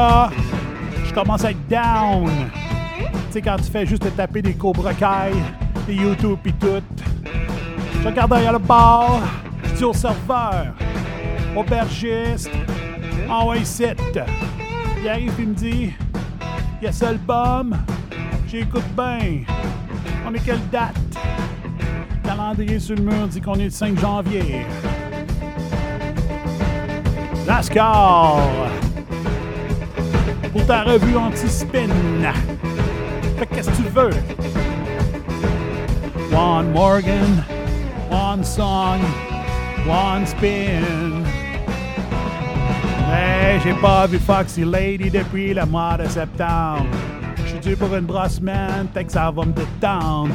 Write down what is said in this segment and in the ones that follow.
ça, je commence à être down. Tu sais, quand tu fais juste te taper des Cobra des YouTube et tout. Je regarde derrière le bar, je dis au serveur, aubergiste, envoie sit. Il arrive et me dit, il y a seul bum, j'écoute bien. On est quelle date? Calendrier sur le mur dit qu'on est le 5 janvier. NASCAR! Pour ta revue anti-spin. Fait qu'est-ce que tu veux? One Morgan, one song, one spin. Mais j'ai pas vu Foxy Lady depuis le mois de septembre. Je suis dû pour une brosse, man, fait que ça va me détendre.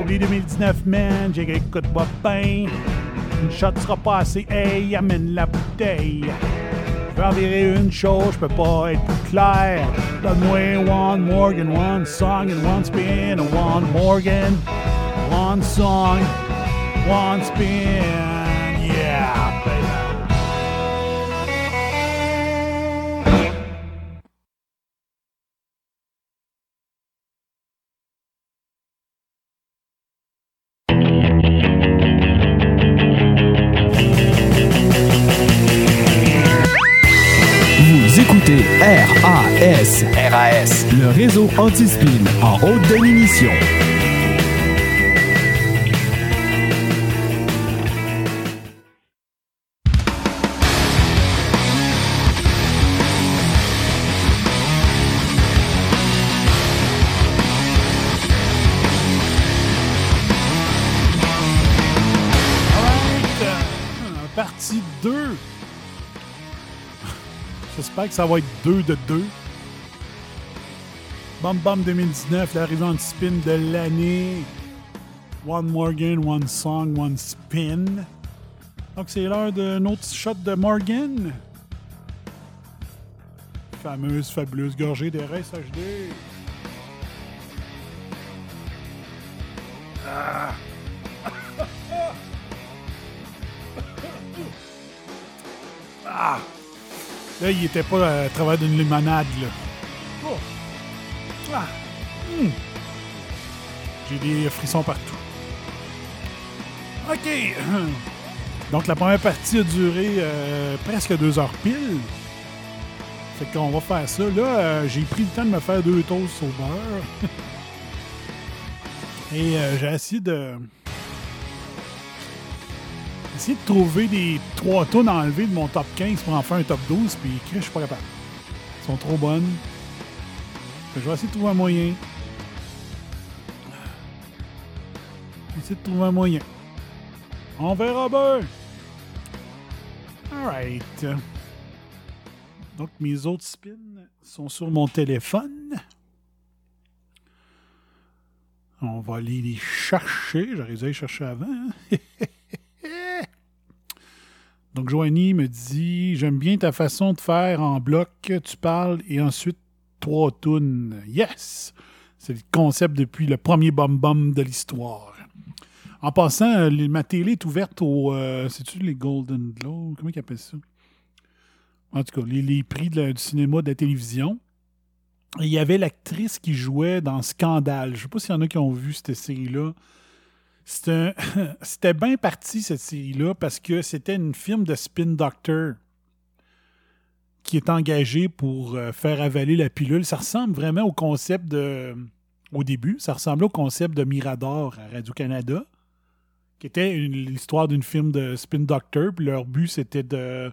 Oublie 2019, man, j'écoute pas bien. Une shot sera pas assez, hey, amène la bouteille. Je en virer une chose, je peux pas être plus clair. Donne-moi one Morgan, one song and one spin. And one Morgan, one song, one spin. Anti-spin en haute. Alright, euh, partie 2. J'espère que ça va être 2 de 2. Bum Bum 2019, l'arrivée anti-spin de l'année. One Morgan, one song, one spin. Donc c'est l'heure d'un autre shot de Morgan. Fameuse, fabuleuse gorgée des RSHD. Ah. Ah! Là, il était pas à travers d'une limonade, là. Hum. J'ai des frissons partout. OK. Donc, la première partie a duré euh, presque deux heures pile. Fait qu'on va faire ça. Là, euh, j'ai pris le temps de me faire deux toasts au beurre. Et euh, j'ai essayé de essayer de trouver des trois tonnes enlevées de mon top 15 pour en faire un top 12, puis je suis pas capable. Elles sont trop bonnes. Je vais essayer de trouver un moyen. Essayer de trouver un moyen. On verra bien. Alright. Donc, mes autres spins sont sur mon téléphone. On va aller les chercher. J'aurais dû aller chercher avant. hein. Donc, Joanie me dit J'aime bien ta façon de faire en bloc. Tu parles et ensuite trois tunes. Yes C'est le concept depuis le premier bum-bum de l'histoire. En passant, euh, ma télé est ouverte au. euh, C'est-tu les Golden Globes? Comment ils appellent ça? En tout cas, les, prix du cinéma, de la télévision. Il y avait l'actrice qui jouait dans Scandale. Je ne sais pas s'il y en a qui ont vu cette série-là. C'était bien parti, cette série-là, parce que c'était une film de Spin Doctor qui est engagé pour euh, faire avaler la pilule. Ça ressemble vraiment au concept de. Au début, ça ressemblait au concept de Mirador à Radio-Canada, qui était l'histoire d'une film de Spin Doctor. Puis leur but, c'était de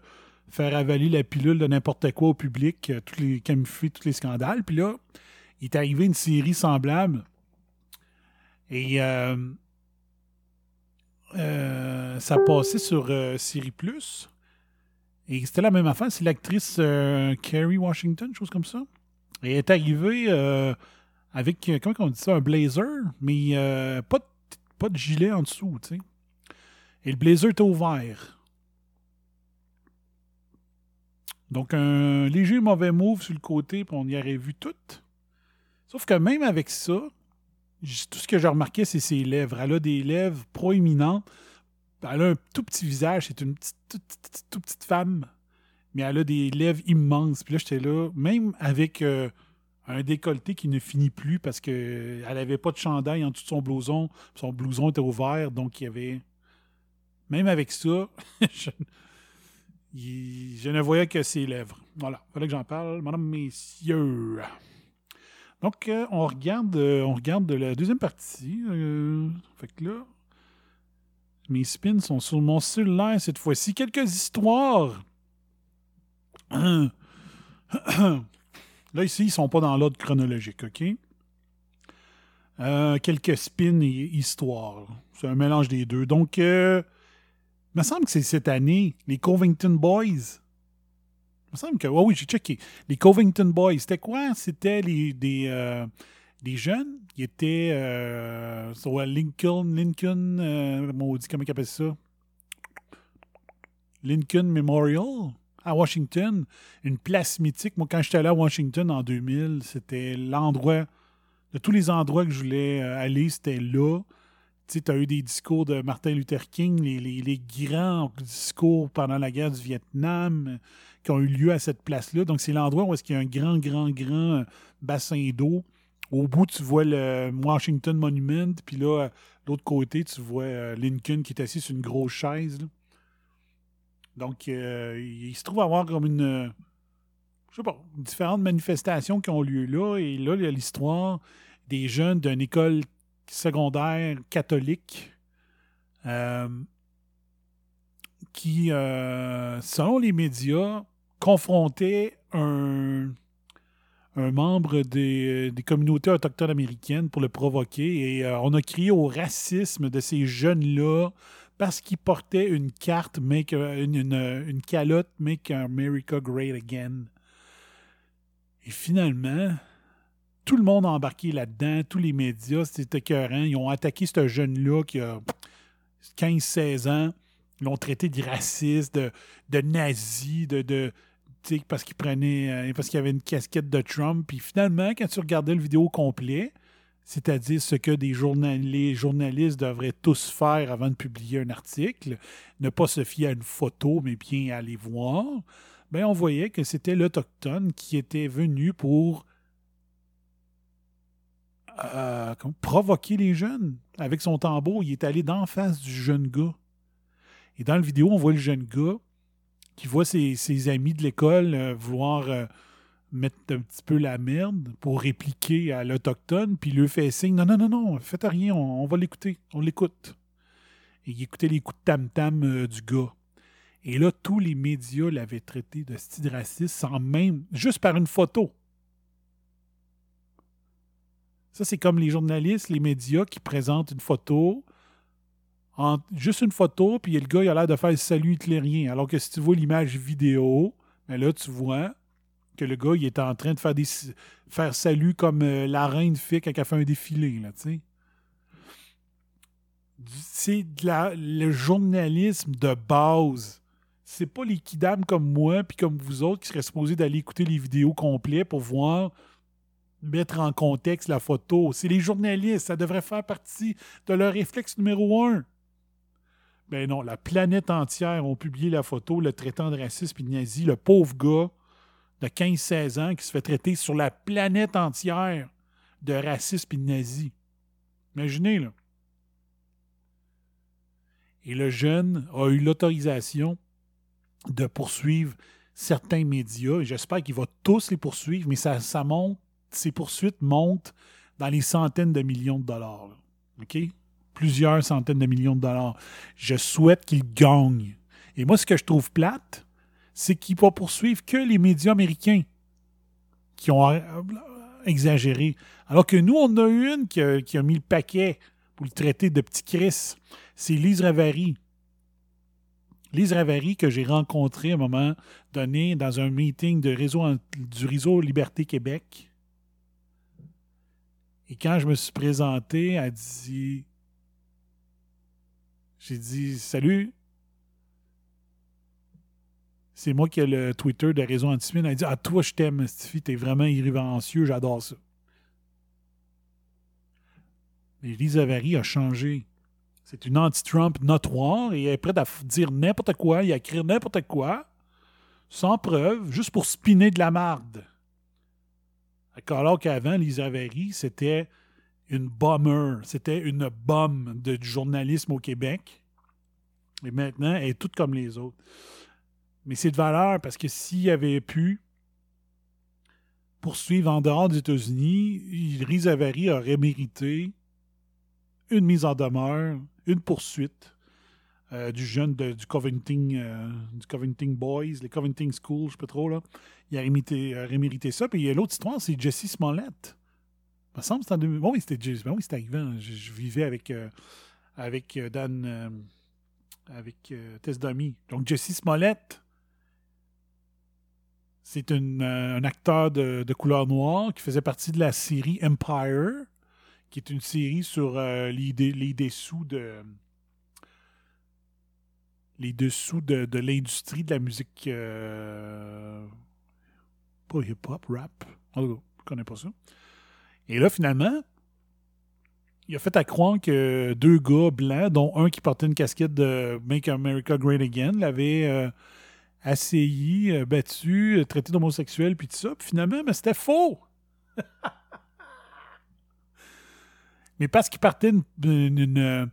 faire avaler la pilule de n'importe quoi au public, euh, tous les camoufler tous les scandales. Puis là, il est arrivé une série semblable. Et euh, ça passait sur Série Plus. Et c'était la même affaire. C'est l'actrice euh, Kerry Washington, chose comme ça. Elle est arrivée euh, avec, euh, comment on dit ça, un blazer, mais euh, pas, de, pas de gilet en dessous, tu sais. Et le blazer était ouvert. Donc, un léger mauvais move sur le côté, puis on y aurait vu tout. Sauf que même avec ça, tout ce que j'ai remarqué, c'est ses lèvres. Elle a des lèvres proéminentes. Elle a un tout petit visage. C'est une petite, toute, petite femme. mais elle a des lèvres immenses. Puis là, j'étais là, même avec euh, un décolleté qui ne finit plus parce qu'elle n'avait pas de chandail en dessous de son blouson. Son blouson était ouvert, donc il y avait. Même avec ça, je, ne voyais que ses lèvres. Voilà, il fallait que j'en parle. Madame, messieurs. Donc, euh, on regarde euh, on regarde la deuxième partie. Euh, fait que là, mes spins sont sur mon cellulaire cette fois-ci. Quelques histoires. là, ici, ils sont pas dans l'ordre chronologique, OK? quelques spins et histoires. C'est un mélange des deux. Donc, il me semble que c'est cette année, les Covington Boys il me semble que. oui, j'ai checké. Les Covington Boys, c'était quoi? C'était les, des, euh, des jeunes qui étaient euh, sur Lincoln, Lincoln, euh, dit comment ils appellent ça? Lincoln Memorial à Washington, une place mythique. Moi, quand j'étais allé à Washington en 2000, c'était l'endroit, de tous les endroits que je voulais euh, aller, c'était là. Tu sais, as eu des discours de Martin Luther King, les, les, les, grands discours pendant la guerre du Vietnam qui ont eu lieu à cette place-là. Donc, c'est l'endroit où est-ce qu'il y a un grand, grand, grand bassin d'eau. Au bout, tu vois le Washington Monument, puis là, l'autre côté, tu vois euh, Lincoln qui est assis sur une grosse chaise. Donc, euh, il se trouve avoir comme une, je sais pas, différentes manifestations qui ont lieu là. Et là, il y a l'histoire des jeunes d'une école secondaire catholique euh, qui, selon les médias, confronter un, un membre des, communautés autochtones américaines pour le provoquer et euh, on a crié au racisme de ces jeunes-là parce qu'ils portaient une carte, make, une, une, calotte Make America Great Again. Et finalement, tout le monde a embarqué là-dedans, tous les médias, c'était écœurant. Ils ont attaqué ce jeune-là qui a 15-16 ans. Ils l'ont traité de raciste, de, de nazi, de, parce qu'il prenait euh, parce qu'il avait une casquette de Trump. Puis finalement, quand tu regardais le vidéo complet, c'est-à-dire ce que des les journalistes devraient tous faire avant de publier un article, ne pas se fier à une photo, mais bien aller voir, bien, on voyait que c'était l'Autochtone qui était venu pour euh, provoquer les jeunes. Avec son tambour, il est allé d'en face du jeune gars. Et dans la vidéo, on voit le jeune gars qui voit ses, amis de l'école euh, vouloir euh, mettre un petit peu la merde pour répliquer à l'Autochtone, puis lui fait signe Non, non, non, non, faites rien, on, va l'écouter, on l'écoute. Et il écoutait les coups de tam-tam euh, du gars. Et là, tous les médias l'avaient traité de style raciste sans même, juste par une photo. Ça, c'est comme les journalistes, les médias qui présentent une photo, juste une photo, puis le gars, il a l'air de faire salut hitlérien. Alors que si tu vois l'image vidéo, ben là, tu vois que le gars, il est en train de faire salut comme euh, la reine fait quand elle fait un défilé, là, tu sais. C'est le journalisme de base. C'est pas les kidams comme moi, puis comme vous autres, qui seraient supposés d'aller écouter les vidéos complètes pour voir mettre en contexte la photo. C'est les journalistes, ça devrait faire partie de leur réflexe numéro un. Ben non, la planète entière ont publié la photo, le traitant de racisme et de nazi, le pauvre gars de 15-16 ans qui se fait traiter sur la planète entière de racisme et de nazi. Imaginez, là. Et le jeune a eu l'autorisation de poursuivre certains médias. J'espère qu'il va tous les poursuivre, mais ça, ça monte, ces poursuites montent dans les centaines de millions de dollars. OK? Plusieurs centaines de millions de dollars. Je souhaite qu'il gagne. Et moi, ce que je trouve plate, c'est qu'il va poursuivre que les médias américains qui ont euh, exagéré. Alors que nous, on a une qui a, mis le paquet pour le traiter de petit Chris. C'est Lise Ravary. Lise Ravary que j'ai rencontrée à un moment donné dans un meeting du réseau Liberté Québec. Et quand je me suis présenté, elle dit j'ai dit Salut. C'est moi qui ai le Twitter de Réseau Anticipine. Elle a dit Ah, toi, je t'aime, Stifi, t'es vraiment irrévérencieux, j'adore ça. Mais Lisa Vary a changé. C'est une anti-Trump notoire et elle est prête à dire n'importe quoi et à écrire n'importe quoi sans preuve, juste pour spinner de la marde. Alors qu'avant, Lisa Avery, c'était une bomber, c'était une bombe de, du journalisme au Québec. Et maintenant, elle est toute comme les autres. Mais c'est de valeur parce que s'il avait pu poursuivre en dehors des États-Unis, Lisa Avery aurait mérité une mise en demeure, une poursuite euh, du jeune du Covington, euh, du Covington Boys, les Covington Schools, je ne sais pas trop, là. Il aurait mérité ça. Puis il y a l'autre histoire, c'est Jesse Smollett. Me semble que c'était en 2000. Bon, oui, c'était ben oui, arrivé. Je, vivais avec, euh, avec Dan, avec Tess Dummy. Donc Jesse Smollett, c'est un acteur de, couleur noire qui faisait partie de la série Empire, qui est une série sur les, les dessous de les dessous de, de l'industrie de la musique. Euh, pas hip-hop, rap. je ne connais pas ça. Et là, finalement, il a fait à croire que deux gars blancs, dont un qui portait une casquette de Make America Great Again, l'avaient euh, assailli, euh, battu, traité d'homosexuel, puis tout ça. Puis finalement, mais c'était faux! mais parce qu'il partait une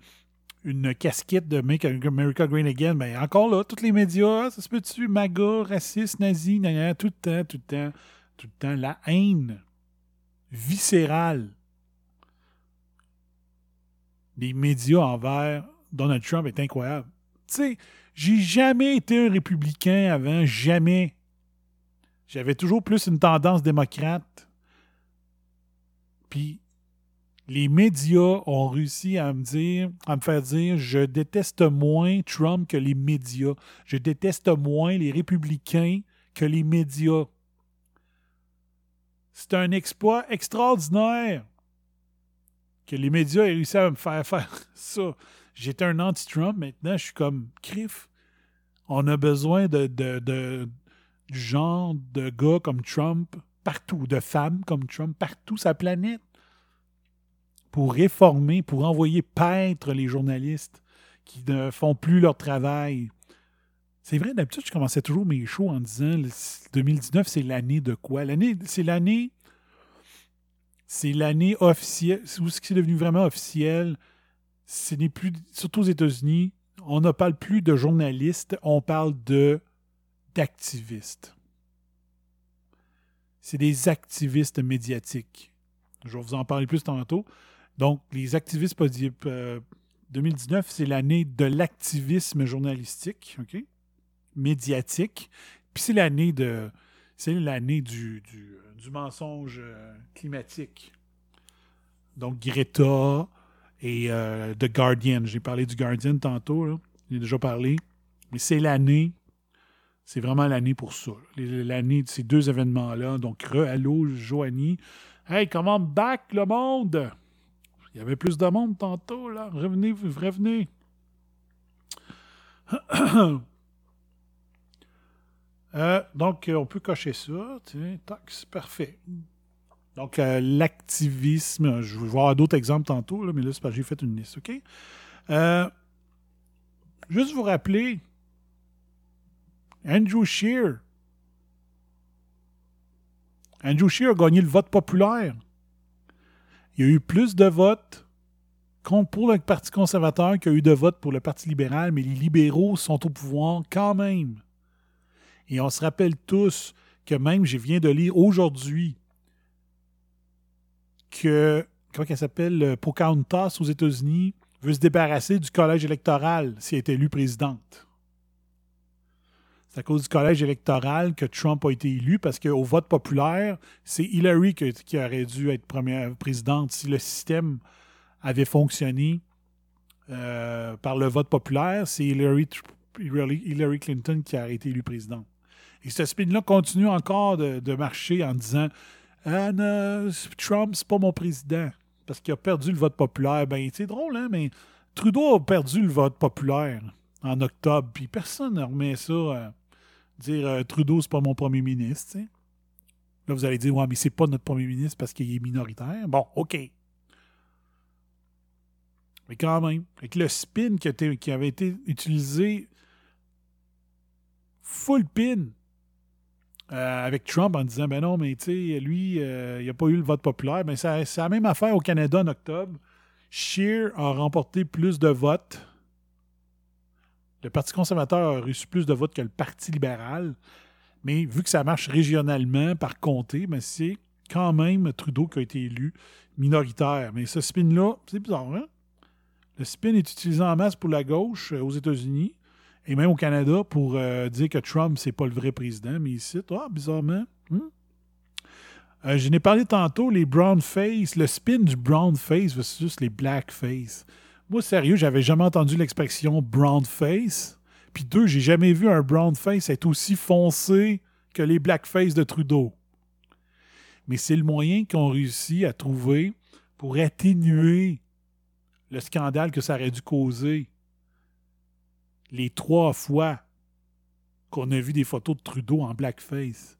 une casquette de Make America Great Again, mais encore là, tous les médias, ça se peut-tu, MAGA, raciste, nazi, tout le temps, tout le temps, tout le temps, la haine viscérale des médias envers Donald Trump est incroyable. Tu sais, j'ai jamais été un républicain avant, jamais. J'avais toujours plus une tendance démocrate. Puis les médias ont réussi à me dire, à me faire dire je déteste moins Trump que les médias. Je déteste moins les républicains que les médias. C'est un exploit extraordinaire que les médias aient réussi à me faire faire ça. J'étais un anti-Trump, maintenant je suis comme crif. On a besoin de, de, de, du genre de gars comme Trump partout, de femmes comme Trump partout sa planète pour réformer, pour envoyer paître les journalistes qui ne font plus leur travail. C'est vrai, d'habitude, je commençais toujours mes shows en disant 2019, c'est l'année de quoi? L'année, c'est l'année. C'est l'année officielle. Ce qui est devenu vraiment officiel, ce n'est plus. Surtout aux États-Unis, on ne parle plus de journalistes, on parle de d'activistes. C'est des activistes médiatiques. Je vais vous en parler plus tantôt. Donc, les activistes 2019, c'est l'année de l'activisme journalistique, OK? Médiatique. Puis c'est l'année de. L'année du, du, mensonge euh, climatique. Donc, Greta et euh, The Guardian. J'ai parlé du Guardian tantôt, J'ai déjà parlé. Mais c'est l'année. C'est vraiment l'année pour ça. L'année de ces deux événements-là. Donc, re, allô, Joanie. Hey, comment back le monde? Il y avait plus de monde tantôt, là. Revenez, revenez. Euh, donc, on peut cocher ça. Tiens, tax, parfait. Donc, euh, l'activisme, je vais voir d'autres exemples tantôt, mais là, c'est parce que j'ai fait une liste, OK? Euh, juste vous rappeler, Andrew Shear. Andrew Shear a gagné le vote populaire il y a eu plus de votes pour le Parti conservateur qu'il y a eu de votes pour le Parti libéral, mais les libéraux sont au pouvoir quand même. Et on se rappelle tous que même, je viens de lire aujourd'hui que, comment elle s'appelle, Pocahontas aux États-Unis veut se débarrasser du collège électoral si elle est élue présidente. C'est à cause du collège électoral que Trump a été élu parce qu'au vote populaire, c'est Hillary qui, aurait dû être première présidente si le système avait fonctionné euh, par le vote populaire. C'est Hillary, Hillary, Clinton qui a été élue présidente. Et ce spin-là continue encore de, marcher en disant ah, Trump, c'est pas mon président parce qu'il a perdu le vote populaire. Ben, c'est drôle, hein, mais Trudeau a perdu le vote populaire en octobre, puis personne ne remet ça. Euh, dire euh, Trudeau, c'est pas mon premier ministre. Là, vous allez dire, ouais, mais c'est pas notre premier ministre parce qu'il est minoritaire. Bon, OK. Mais quand même, avec le spin qui avait été utilisé, full pin, euh, avec Trump en disant ben non, mais tu sais, lui, euh, il n'a pas eu le vote populaire. Mais c'est la même affaire au Canada en octobre. Scheer a remporté plus de votes. Le Parti conservateur a reçu plus de votes que le Parti libéral. Mais vu que ça marche régionalement par comté, ben c'est quand même Trudeau qui a été élu minoritaire. Mais ce spin-là, c'est bizarre, hein? Le spin est utilisé en masse pour la gauche euh, aux États-Unis et même au Canada pour euh, dire que Trump, c'est pas le vrai président, mais ici, ah, bizarrement. Hmm? Euh, je n'ai parlé tantôt, les brown face, le spin du brown face versus les black face. Moi, sérieux, j'avais jamais entendu l'expression brown face. Puis deux, j'ai jamais vu un brown face être aussi foncé que les black face de Trudeau. Mais c'est le moyen qu'on réussit à trouver pour atténuer le scandale que ça aurait dû causer. Les trois fois qu'on a vu des photos de Trudeau en blackface.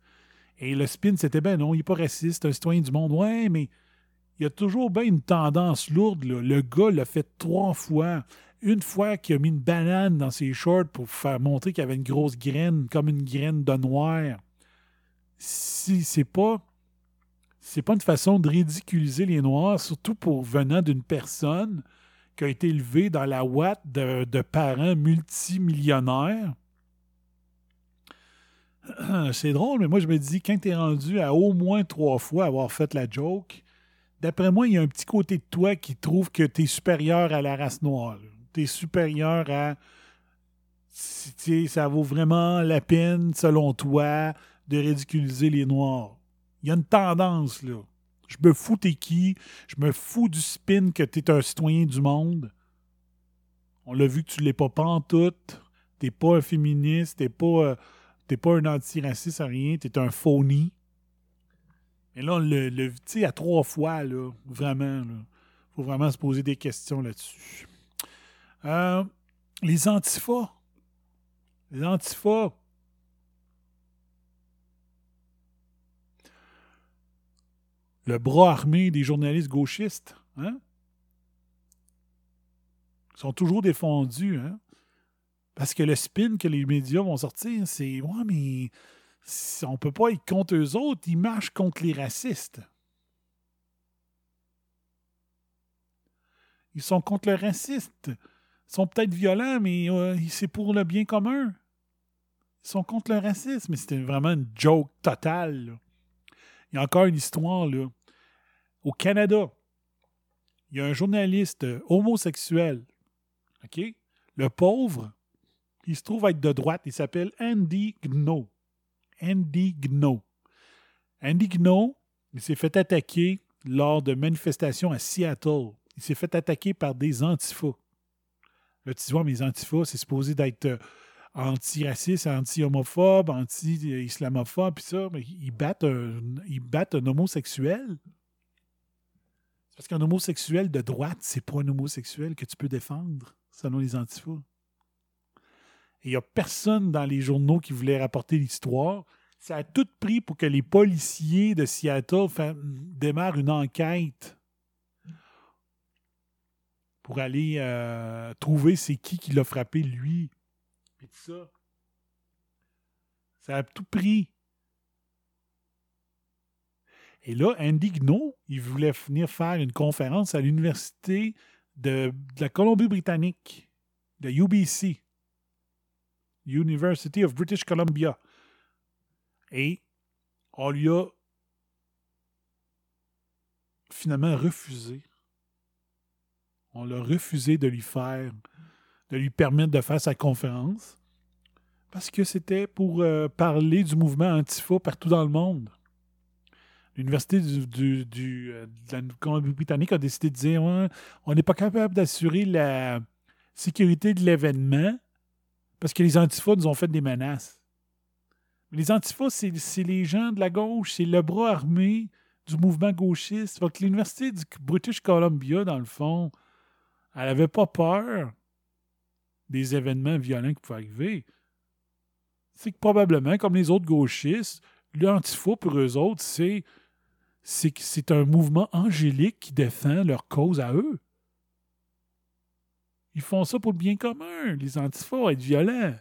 Et le spin, c'était ben non, il n'est pas raciste, un citoyen du monde. Ouais, mais il y a toujours bien une tendance lourde. Le gars l'a fait trois fois. Une fois qu'il a mis une banane dans ses shorts pour faire montrer qu'il avait une grosse graine, comme une graine de noir. Si c'est pas. C'est pas une façon de ridiculiser les Noirs, surtout pour venant d'une personne qui a été élevée dans la ouate de, parents multimillionnaires c'est drôle, mais moi, je me dis, quand tu es rendu à au moins trois fois avoir fait la joke, d'après moi, il y a un petit côté de toi qui trouve que tu es supérieur à la race noire. Tu es supérieur à. Ça vaut vraiment la peine, selon toi, de ridiculiser les Noirs. Il y a une tendance, là. Je me fous t'es qui, je me fous du spin que tu es un citoyen du monde. On l'a vu que tu l'es pas pantoute, t'es pas un féministe, t'es pas. Euh, T'es pas un antiraciste à rien, t'es un phony. Et là, le, le sais, à trois fois, là, vraiment, là. Faut vraiment se poser des questions là-dessus. Euh, les antifas. Les antifas. Le bras armé des journalistes gauchistes. Hein? Ils sont toujours défendus. Hein? Parce que le spin que les médias vont sortir, c'est Ouais, mais on peut pas être contre eux autres, ils marchent contre les racistes. Ils sont contre le raciste. Ils sont peut-être violents, mais euh, c'est pour le bien commun. Ils sont contre le racisme. Mais c'était vraiment une joke totale. Il y a encore une histoire. Là. Au Canada, il y a un journaliste homosexuel. OK? Le pauvre, il se trouve être de droite. Il s'appelle Andy Gno. Andy Gno. Andy Gno, il s'est fait attaquer lors de manifestations à Seattle. Il s'est fait attaquer par des antifas. Là, tu vois, mes antifas, c'est supposé d'être euh, anti-raciste, anti-homophobe, anti-islamophobe, puis ça, mais ils battent un, homosexuel. Parce qu'un homosexuel de droite, c'est pas un homosexuel que tu peux défendre, selon les antifas il n'y a personne dans les journaux qui voulait rapporter l'histoire. Ça a tout pris pour que les policiers de Seattle démarrent une enquête pour aller euh, trouver c'est qui qui l'a frappé, lui. Ça. Ça a tout pris. Et là, Andy Gno, il voulait venir faire une conférence à l'université de, de la Colombie-Britannique, de UBC. University of British Columbia. Et on lui a finalement refusé. On l'a refusé de lui faire, de lui permettre de faire sa conférence parce que c'était pour euh, parler du mouvement Antifa partout dans le monde. L'Université du, euh, de la Colombie-Britannique a décidé de dire on n'est pas capable d'assurer la sécurité de l'événement parce que les antifas nous ont fait des menaces. Les antifas, c'est les gens de la gauche, c'est le bras armé du mouvement gauchiste. que l'Université du British Columbia, dans le fond, elle n'avait pas peur des événements violents qui pouvaient arriver. C'est que probablement, comme les autres gauchistes, l'antifa, pour eux autres, c'est c'est un mouvement angélique qui défend leur cause à eux. Ils font ça pour le bien commun. Les antifas être violents.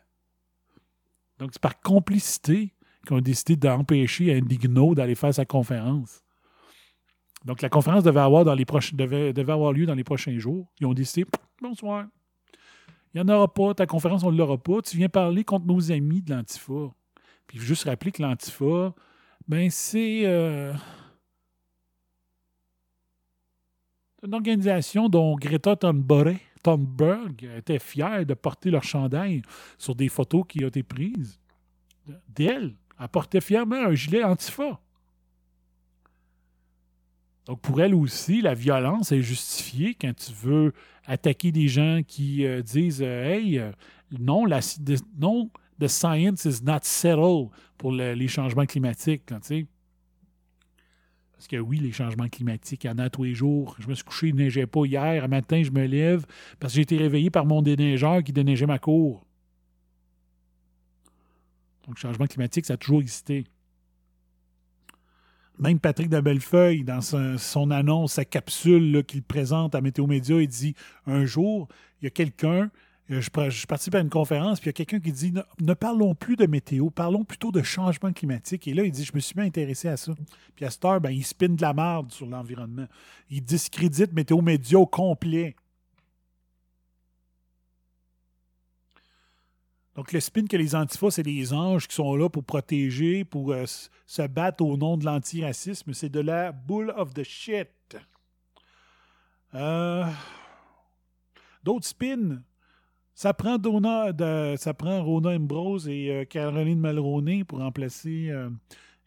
Donc, c'est par complicité qui ont décidé d'empêcher Indigno d'aller faire sa conférence. Donc, la conférence devait avoir, devait avoir lieu dans les prochains jours. Ils ont décidé bonsoir. Il n'y en aura pas, ta conférence, on ne l'aura pas. Tu viens parler contre nos amis de l'Antifa. Puis juste rappeler que l'Antifa, ben c'est euh, une organisation dont Greta Thunberg, Thunberg était fière de porter leur chandail sur des photos qui ont été prises d'elle. Elle portait fièrement un gilet Antifa. Donc, pour elle aussi, la violence est justifiée quand tu veux attaquer des gens qui euh, disent euh, Hey, euh, non, la, non, the science is not settled pour les changements climatiques. Parce que oui, les changements climatiques, il y en a tous les jours. Je me suis couché, il ne neigeait pas hier. Un matin, je me lève parce que j'ai été réveillé par mon déneigeur qui déneigeait ma cour. Donc, le changement climatique, ça a toujours existé. Même Patrick de Bellefeuille, dans son, annonce, sa capsule qu'il présente à Météo Média, il dit un jour, il y a quelqu'un, euh, je, participe à une conférence, puis il y a quelqu'un qui dit ne, parlons plus de météo, parlons plutôt de changement climatique. Et là, il dit Je me suis bien intéressé à ça. Puis à cette heure, ben, il spin de la merde sur l'environnement. Il discrédite Météo Média au complet. Donc, le spin que les antifas, c'est des anges qui sont là pour protéger, pour euh, se battre au nom de l'antiracisme. C'est de la bull of the shit. Euh, d'autres spins. Ça prend, Donna, de, ça prend Rona Ambrose et euh, Caroline Mulroney pour remplacer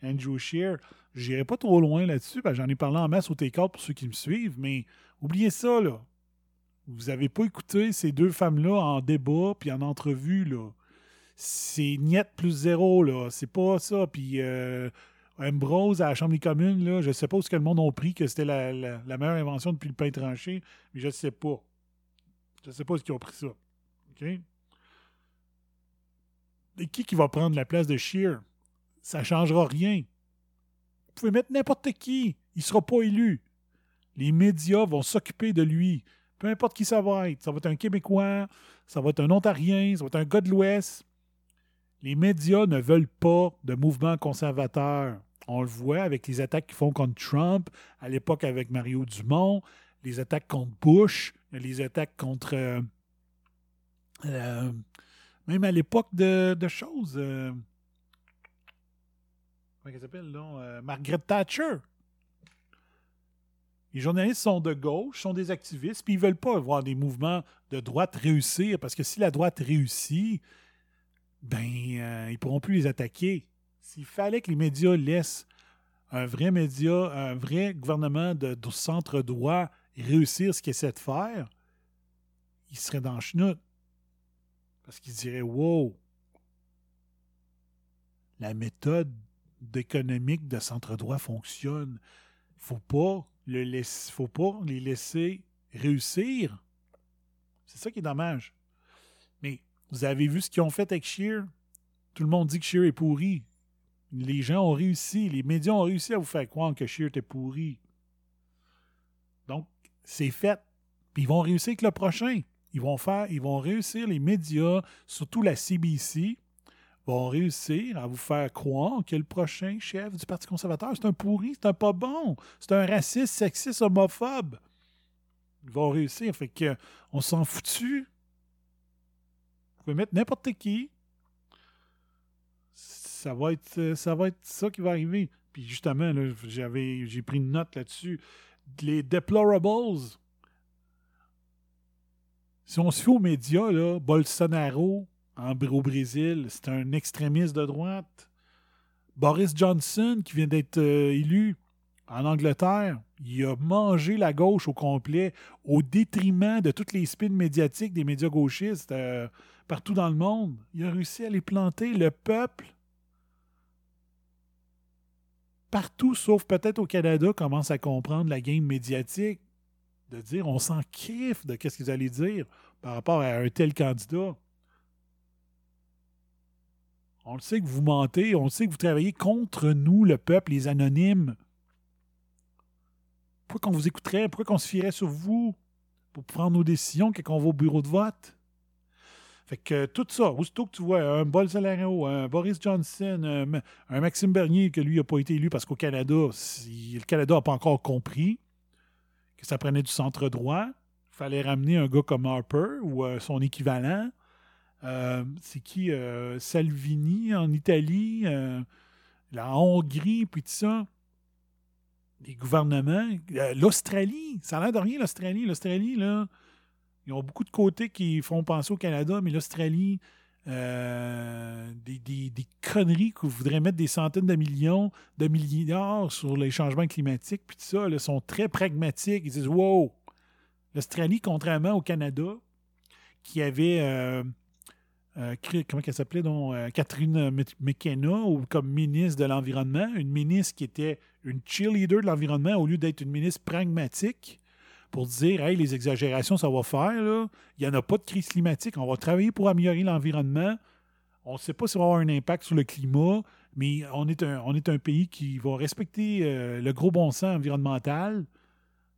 Andrew Shear. J'irai pas trop loin là-dessus, j'en ai parlé en masse au T4 pour ceux qui me suivent, mais oubliez ça, là. Vous n'avez pas écouté ces deux femmes-là en débat puis en entrevue, là. C'est niet plus zéro, là. C'est pas ça. Puis euh, Ambrose à la Chambre des communes, là, je sais pas où ce que le monde a pris que c'était la, meilleure invention depuis le pain tranché, mais je sais pas. Je sais pas où ils ont pris ça. OK? Et qui qui va prendre la place de Shear? Ça changera rien. Vous pouvez mettre n'importe qui. Il sera pas élu. Les médias vont s'occuper de lui. Peu importe qui ça va être. Ça va être un Québécois, ça va être un Ontarien, ça va être un gars de l'Ouest. Les médias ne veulent pas de mouvement conservateur. On le voit avec les attaques qu'ils font contre Trump, à l'époque avec Mario Dumont, les attaques contre Bush, les attaques contre. Euh, euh, même à l'époque de, choses. Euh, comment elle s'appelle, là Margaret Thatcher. Les journalistes sont de gauche, sont des activistes, puis ils ne veulent pas voir des mouvements de droite réussir, parce que si la droite réussit, ben, euh, ils ne pourront plus les attaquer. S'il fallait que les médias laissent un vrai média, un vrai gouvernement de, centre droit réussir ce qu'il essaie de faire, ils seraient dans le chenoute. Parce qu'ils diraient Wow, la méthode économique de centre droit fonctionne. Faut pas le faut pas les laisser réussir. C'est ça qui est dommage. Mais vous avez vu ce qu'ils ont fait avec Shear? Tout le monde dit que Shear est pourri. Les gens ont réussi, les médias ont réussi à vous faire croire que Shear était pourri. Donc, c'est fait. Puis ils vont réussir avec le prochain. Ils vont faire, ils vont réussir, les médias, surtout la CBC, vont réussir à vous faire croire que le prochain chef du Parti conservateur, c'est un pourri, c'est un pas bon, c'est un raciste, sexiste, homophobe. Ils vont réussir. Fait que on s'en foutu pouvez mettre n'importe qui. Ça va, être, euh, ça qui va arriver. Puis justement, j'avais, j'ai pris une note là-dessus. Les deplorables, si on se fait aux médias, Bolsonaro en, au Brésil, c'est un extrémiste de droite. Boris Johnson, qui vient d'être euh, élu en Angleterre, il a mangé la gauche au complet au détriment de toutes les spins médiatiques des médias gauchistes. Euh, partout dans le monde. Il a réussi à les planter. Le peuple, partout, sauf peut-être au Canada, commence à comprendre la game médiatique. De dire, on s'en kiffe de qu'est-ce qu'ils allaient dire par rapport à un tel candidat. On le sait que vous mentez, on le sait que vous travaillez contre nous, le peuple, les anonymes. Pourquoi qu'on vous écouterait? Pourquoi qu'on se fierait sur vous pour prendre nos décisions quand on va au bureau de vote? Fait que tout ça, aussitôt que tu vois un Bolsonaro, un Boris Johnson, un, Maxime Bernier, que lui n'a pas été élu parce qu'au Canada, le Canada n'a pas encore compris que ça prenait du centre droit, il fallait ramener un gars comme Harper ou euh, son équivalent. Euh, c'est qui euh, Salvini en Italie, la Hongrie, puis tout ça. Les gouvernements. L'Australie, ça a l'air de rien, l'Australie. L'Australie, là, ils ont beaucoup de côtés qui font penser au Canada, mais l'Australie, euh, des, conneries qu'on voudrait mettre des centaines de millions, de milliards sur les changements climatiques, puis tout ça, là, sont très pragmatiques. Ils disent Wow! L'Australie, contrairement au Canada, qui avait. Euh, euh, comment elle s'appelait donc? Catherine McKenna comme ministre de l'Environnement, une ministre qui était une cheerleader de l'environnement au lieu d'être une ministre pragmatique pour dire Hey, les exagérations, ça va faire. Là. Il n'y en a pas de crise climatique. On va travailler pour améliorer l'environnement. On ne sait pas si ça va avoir un impact sur le climat, mais on est un, on est un pays qui va respecter euh, le gros bon sens environnemental.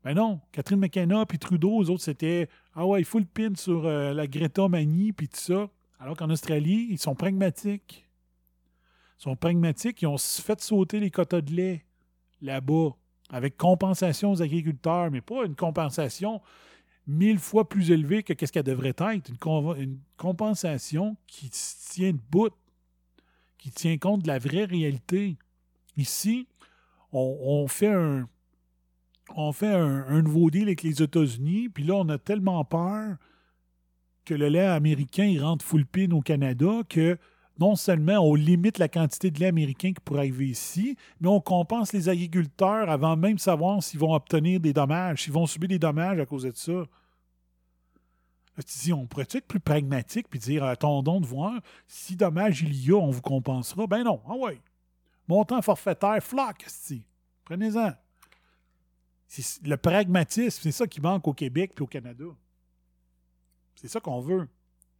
Ben non, Catherine McKenna puis Trudeau, eux autres, c'était Ah ouais, il faut le pin sur euh, la Greta Manie puis tout ça. Alors qu'en Australie, ils sont pragmatiques. Ils sont pragmatiques, ils ont fait sauter les quotas de lait là-bas avec compensation aux agriculteurs, mais pas une compensation mille fois plus élevée que ce qu'elle devrait être. Une, compensation qui tient debout, qui tient compte de la vraie réalité. Ici, on, fait un on fait un, nouveau deal avec les États-Unis, puis là, on a tellement peur que le lait américain rentre full pin au Canada que non seulement on limite la quantité de lait américain qui pourrait arriver ici, mais on compense les agriculteurs avant même de savoir s'ils vont obtenir des dommages, s'ils vont subir des dommages à cause de ça. Là, tu dis, on pourrait être plus pragmatique puis dire attendons de voir si dommage il y a, on vous compensera? Ben non, ah ouais. Montant forfaitaire, floc, Prenez-en. Le pragmatisme, c'est ça qui manque au Québec et au Canada. C'est ça qu'on veut.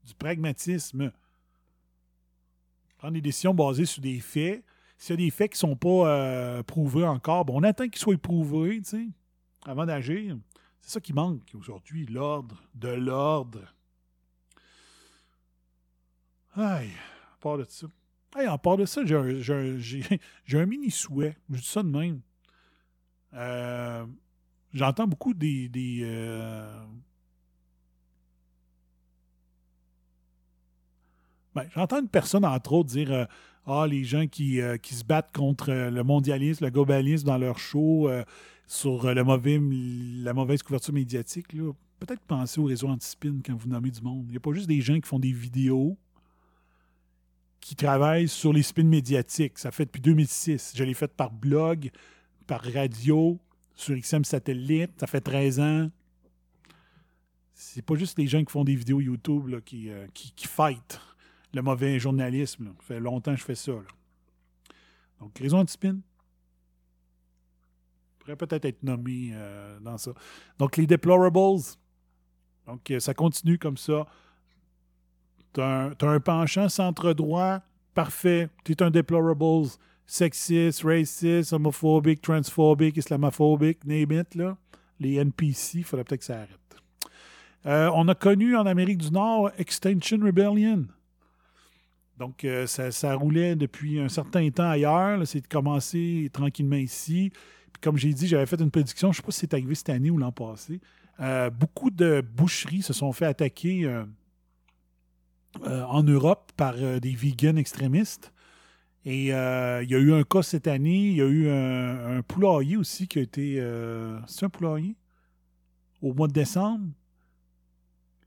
Du pragmatisme prendre des décisions basées sur des faits. S'il y a des faits qui ne sont pas euh, prouvés encore, bon, on attend qu'ils soient prouvés, avant d'agir. C'est ça qui manque aujourd'hui, l'ordre, de l'ordre. Aïe, à part de ça. Aïe, en part de ça, j'ai un, mini souhait. Je dis ça de même. Euh, j'entends beaucoup des, euh, Ben, j'entends une personne, entre autres, dire euh, Ah, les gens qui, euh, qui, se battent contre euh, le mondialisme, le globalisme dans leur show sur la mauvaise couverture médiatique. Peut-être penser au réseau anti-spin quand vous nommez du monde. Il n'y a pas juste des gens qui font des vidéos qui travaillent sur les spins médiatiques. Ça fait depuis 2006. Je l'ai fait par blog, par radio, sur XM Satellite. Ça fait 13 ans. C'est pas juste les gens qui font des vidéos YouTube qui, qui, qui fight le mauvais journalisme. Ça fait longtemps que je fais ça. Donc, raison anti-spin pourrait peut-être être nommé euh, dans ça. Donc, les deplorables, donc euh, ça continue comme ça. Tu as, un penchant centre-droit, parfait. Tu es un deplorable, sexiste, raciste, homophobique, transphobique, islamophobique, name it, là. Les NPC, il faudrait peut-être que ça arrête. Euh, on a connu en Amérique du Nord Extinction Rebellion. Donc, euh, ça, roulait depuis un certain temps ailleurs. C'est commencé tranquillement ici. Puis, comme j'ai dit, j'avais fait une prédiction, je ne sais pas si c'est arrivé cette année ou l'an passé. Euh, beaucoup de boucheries se sont fait attaquer euh, en Europe par des vegans extrémistes. Et il y a eu un cas cette année. Il y a eu un, un poulailler aussi qui a été. c'est un poulailler? Au mois de décembre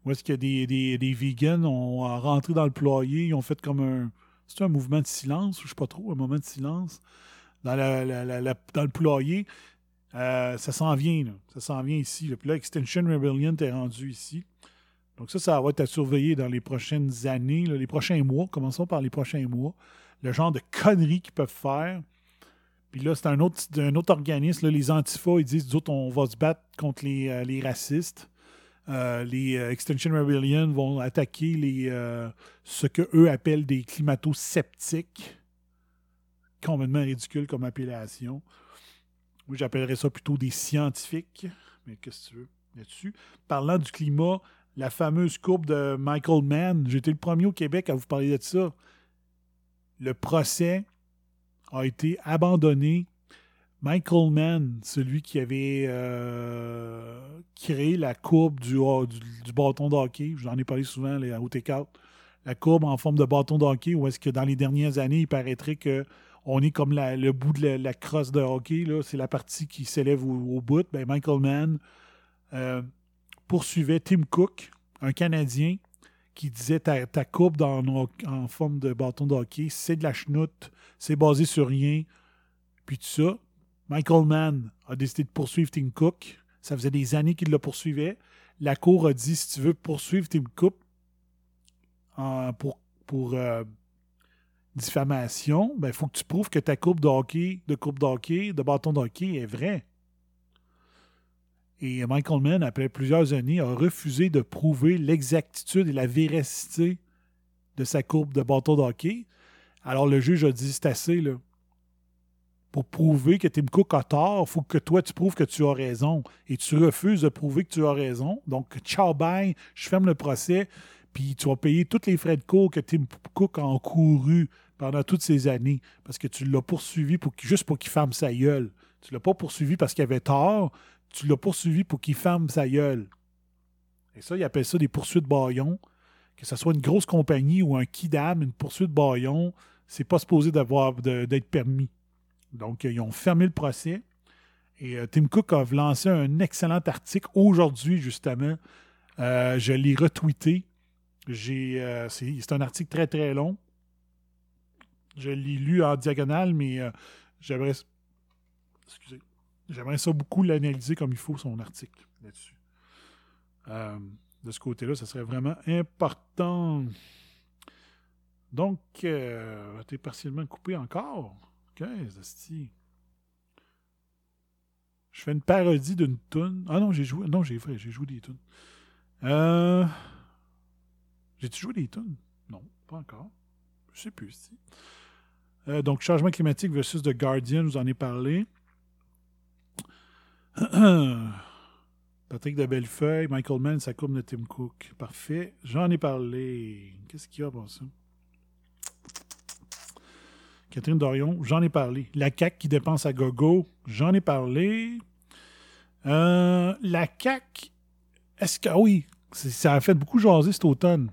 où est-ce que des, des, des, vegans ont rentré dans le ployer, ils ont fait comme un. C'est un mouvement de silence, je sais pas trop, un moment de silence dans, le ployer. Euh, ça s'en vient, là. Ça s'en vient ici. Puis là, Extension Rebellion est rendu ici. Donc ça, ça va être à surveiller dans les prochaines années, les prochains mois. Commençons par les prochains mois. Le genre de conneries qu'ils peuvent faire. Puis là, c'est un autre, un autre organisme, les Antifas, ils disent, d'autres, on va se battre contre les, euh, les racistes. Euh, les euh, Extinction Rebellion vont attaquer les, euh, ce qu'eux appellent des climato-sceptiques. Complètement ridicule comme appellation. Moi, j'appellerais ça plutôt des scientifiques. Mais qu'est-ce que tu veux là-dessus? Parlant du climat, la fameuse courbe de Michael Mann. J'étais le premier au Québec à vous parler de ça. Le procès a été abandonné. Michael Mann, celui qui avait euh, créé la courbe du, du, bâton de hockey, j'en ai parlé souvent les, T4, la courbe en forme de bâton de hockey, où est-ce que dans les dernières années, il paraîtrait que on est comme le bout de la, crosse de hockey, c'est la partie qui s'élève au, bout. Ben, Michael Mann euh, poursuivait Tim Cook, un Canadien, qui disait ta, ta courbe en forme de bâton de hockey, c'est de la chenoute, c'est basé sur rien, puis tout ça. Michael Mann a décidé de poursuivre Tim Cook. Ça faisait des années qu'il le poursuivait. La Cour a dit si tu veux poursuivre Tim Cook pour, euh, diffamation, il ben, faut que tu prouves que ta courbe de hockey, de de de bâton de hockey est vraie. Et Michael Mann, après plusieurs années, a refusé de prouver l'exactitude et la véracité de sa courbe de bâton de hockey. Alors le juge a dit c'est assez, là. Pour prouver que Tim Cook a tort, il faut que toi, tu prouves que tu as raison. Et tu refuses de prouver que tu as raison. Donc, ciao, bye, je ferme le procès puis tu vas payer tous les frais de cours que Tim Cook a encourus pendant toutes ces années, parce que tu l'as poursuivi pour, juste pour qu'il ferme sa gueule. Tu l'as pas poursuivi parce qu'il avait tort, tu l'as poursuivi pour qu'il ferme sa gueule. Et ça, ils appellent ça des poursuites baillons. Que ce soit une grosse compagnie ou un kidam, une poursuite baillon, c'est pas supposé d'avoir d'être permis. Donc, ils ont fermé le procès. Et euh, Tim Cook a lancé un excellent article aujourd'hui, justement. Euh, je l'ai retweeté euh, c'est, un article très très long. Je l'ai lu en diagonale, mais euh, j'aimerais. Excusez. J'aimerais ça beaucoup l'analyser comme il faut, son article là-dessus. Euh, de ce côté-là, ça serait vraiment important. Donc, euh, t'es partiellement coupé encore? Je fais une parodie d'une tune. Ah non, j'ai joué. Non, j'ai j'ai joué des tunes. Euh. J'ai-tu joué des tunes? Non, pas encore. Je sais plus. Euh, donc, changement climatique versus The Guardian, je vous en ai parlé. Patrick de Bellefeuille, Michael Mann, sa de Tim Cook. Parfait. J'en ai parlé. Qu'est-ce qu'il y a pour ça? Catherine Dorion, j'en ai parlé. La CAC qui dépense à gogo, j'en ai parlé. Euh, la CAC, est-ce que. Ah oui, ça a fait beaucoup jaser cet automne.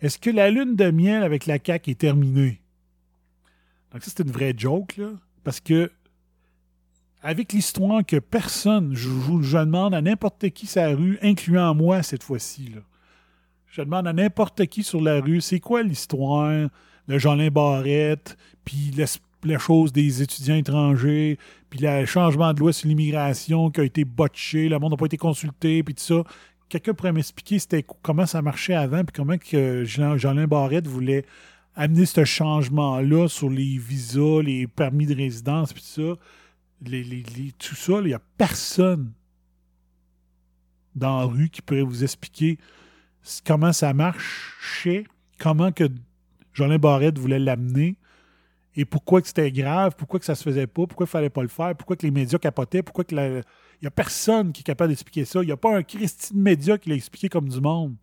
Est-ce que la lune de miel avec la CAQ est terminée? Donc, ça, c'est une vraie joke, là. Parce que, avec l'histoire que personne, je, je, demande à n'importe qui sa rue, incluant moi cette fois-ci, là. Je demande à n'importe qui sur la rue, c'est quoi l'histoire? De Jean-Lin Barrette, puis la, chose des étudiants étrangers, puis le changement de loi sur l'immigration qui a été botché, le monde n'a pas été consulté, puis tout ça quelqu'un pourrait m'expliquer comment ça marchait avant, puis comment que Jean-Lin Barrette voulait amener ce changement-là sur les visas, les permis de résidence, puis tout ça. tout ça, il n'y a personne dans la rue qui pourrait vous expliquer comment ça marche chez, comment que Jean-Lin Barrette voulait l'amener et pourquoi que c'était grave, pourquoi que ça se faisait pas, pourquoi il fallait pas le faire, pourquoi que les médias capotaient, pourquoi que il n'y a personne qui est capable d'expliquer ça? Il n'y a pas un Christine Média qui l'a expliqué comme du monde.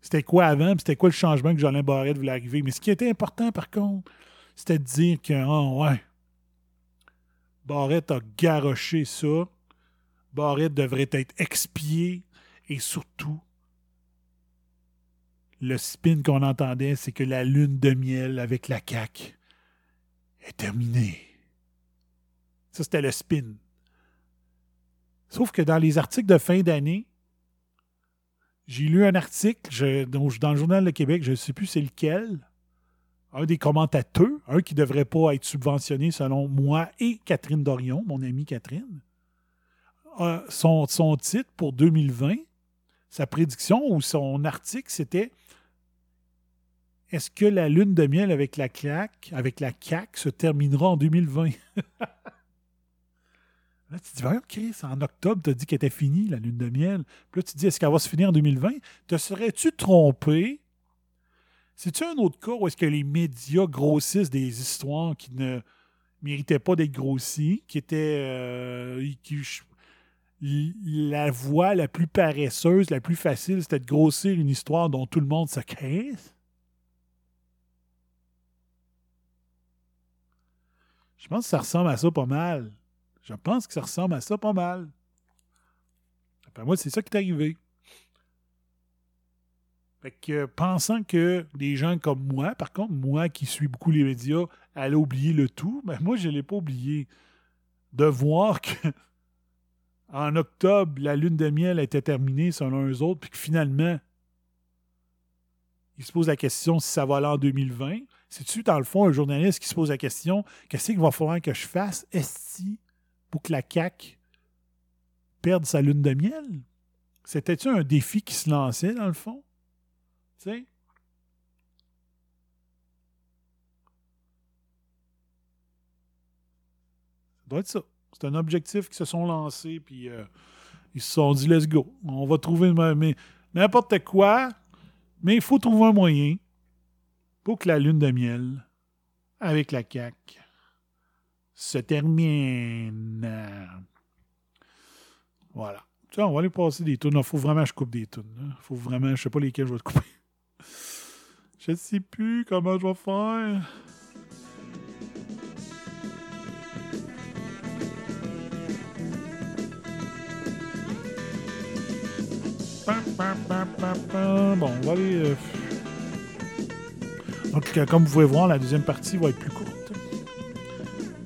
C'était quoi avant, c'était quoi le changement que Jolin Barrette voulait arriver? Mais ce qui était important, par contre, c'était de dire que, oh, ouais, Barrette a garoché ça. Barrette devrait être expié. Et surtout, le spin qu'on entendait, c'est que la lune de miel avec la CAQ est terminée. Ça, c'était le spin. Sauf que dans les articles de fin d'année, j'ai lu un article dans le Journal de Québec, je ne sais plus c'est lequel, un des commentateurs, un qui ne devrait pas être subventionné selon moi et Catherine Dorion, mon amie Catherine. Son, titre pour 2020, sa prédiction ou son article, c'était Est-ce que la lune de miel avec la claque, avec la CAC se terminera en 2020? Là, tu te dis, voyons, Chris, en octobre, tu as dit qu'elle était finie, la lune de miel. Puis là, tu dis, est-ce qu'elle va se finir en 2020? Te serais-tu trompé? C'est-tu un autre cas où est-ce que les médias grossissent des histoires qui ne méritaient pas d'être grossies, qui étaient. Euh, la voie la plus paresseuse, la plus facile, c'était de grossir une histoire dont tout le monde se caisse. Je pense que ça ressemble à ça pas mal. Je pense que ça ressemble à ça pas mal. Après moi, c'est ça qui est arrivé. Fait que, pensant que des gens comme moi, par contre, moi qui suis beaucoup les médias, allaient oublier le tout, ben moi, je ne l'ai pas oublié. De voir que en octobre, la lune de miel était terminée selon eux autres, puis que finalement, ils se posent la question si ça va aller en 2020. C'est-tu, dans le fond, un journaliste qui se pose la question qu'est-ce qu'il va falloir que je fasse, est pour que la CAQ perde sa lune de miel? C'était-tu un défi qui se lançait, dans le fond? Tu? Ça doit être ça. C'est un objectif qui se sont lancés, puis euh, ils se sont dit, let's go. On va trouver n'importe quoi, mais il faut trouver un moyen pour que la lune de miel avec la CAQ se termine. Voilà. Vois, on va aller passer des tunes. Il faut vraiment que je coupe des tunes. Il faut vraiment, je sais pas lesquelles je vais te couper. je ne sais plus comment je vais faire. Bon, on va aller. Donc, euh, comme vous pouvez voir, la deuxième partie va être plus courte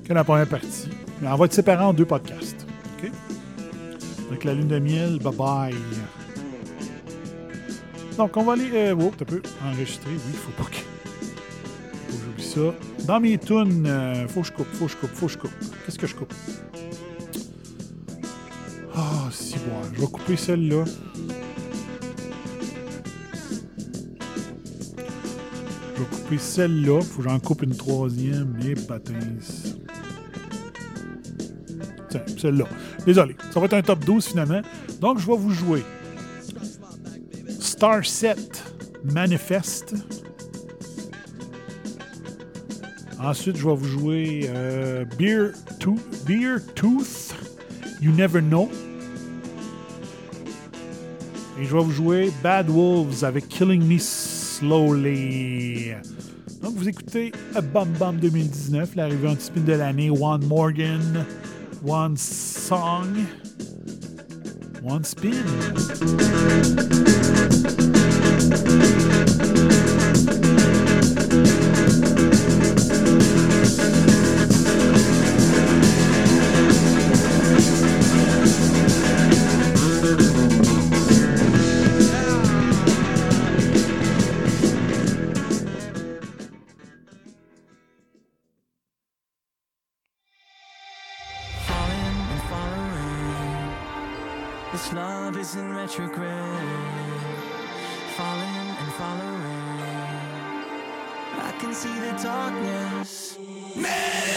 que la première partie. Mais on va être séparé en deux podcasts. OK? Donc, la lune de miel, bye bye. Donc, on va aller. Euh, tu peux enregistrer. Oui, il faut pas que. Faut que j'oublie ça. Dans mes tunes, euh, faut que je coupe, faut que je coupe, faut que je coupe. Qu'est-ce que je coupe? Ah, oh, si bon. Je vais couper celle-là. Couper celle-là. Faut que j'en coupe une troisième. Et patins. Tiens, celle-là. Désolé. Ça va être un top 12 finalement. Donc, je vais vous jouer Star Set Manifest. Ensuite, je vais vous jouer euh, Beer, Tooth, Beer Tooth, You Never Know. Et je vais vous jouer Bad Wolves avec Killing Me Slowly. Donc, vous écoutez A Bum Bum 2019, l'arrivée anticipée de l'année, One Morgan, One Song, One Spin. see the darkness. Man!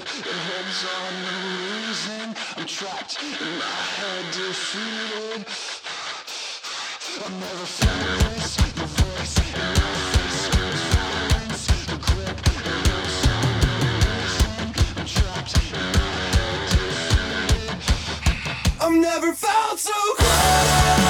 It holds on no reason. I'm trapped in my head, defeated. I've never this. The voice in my face. The grip it on. I'm trapped in my head. I've never felt so close.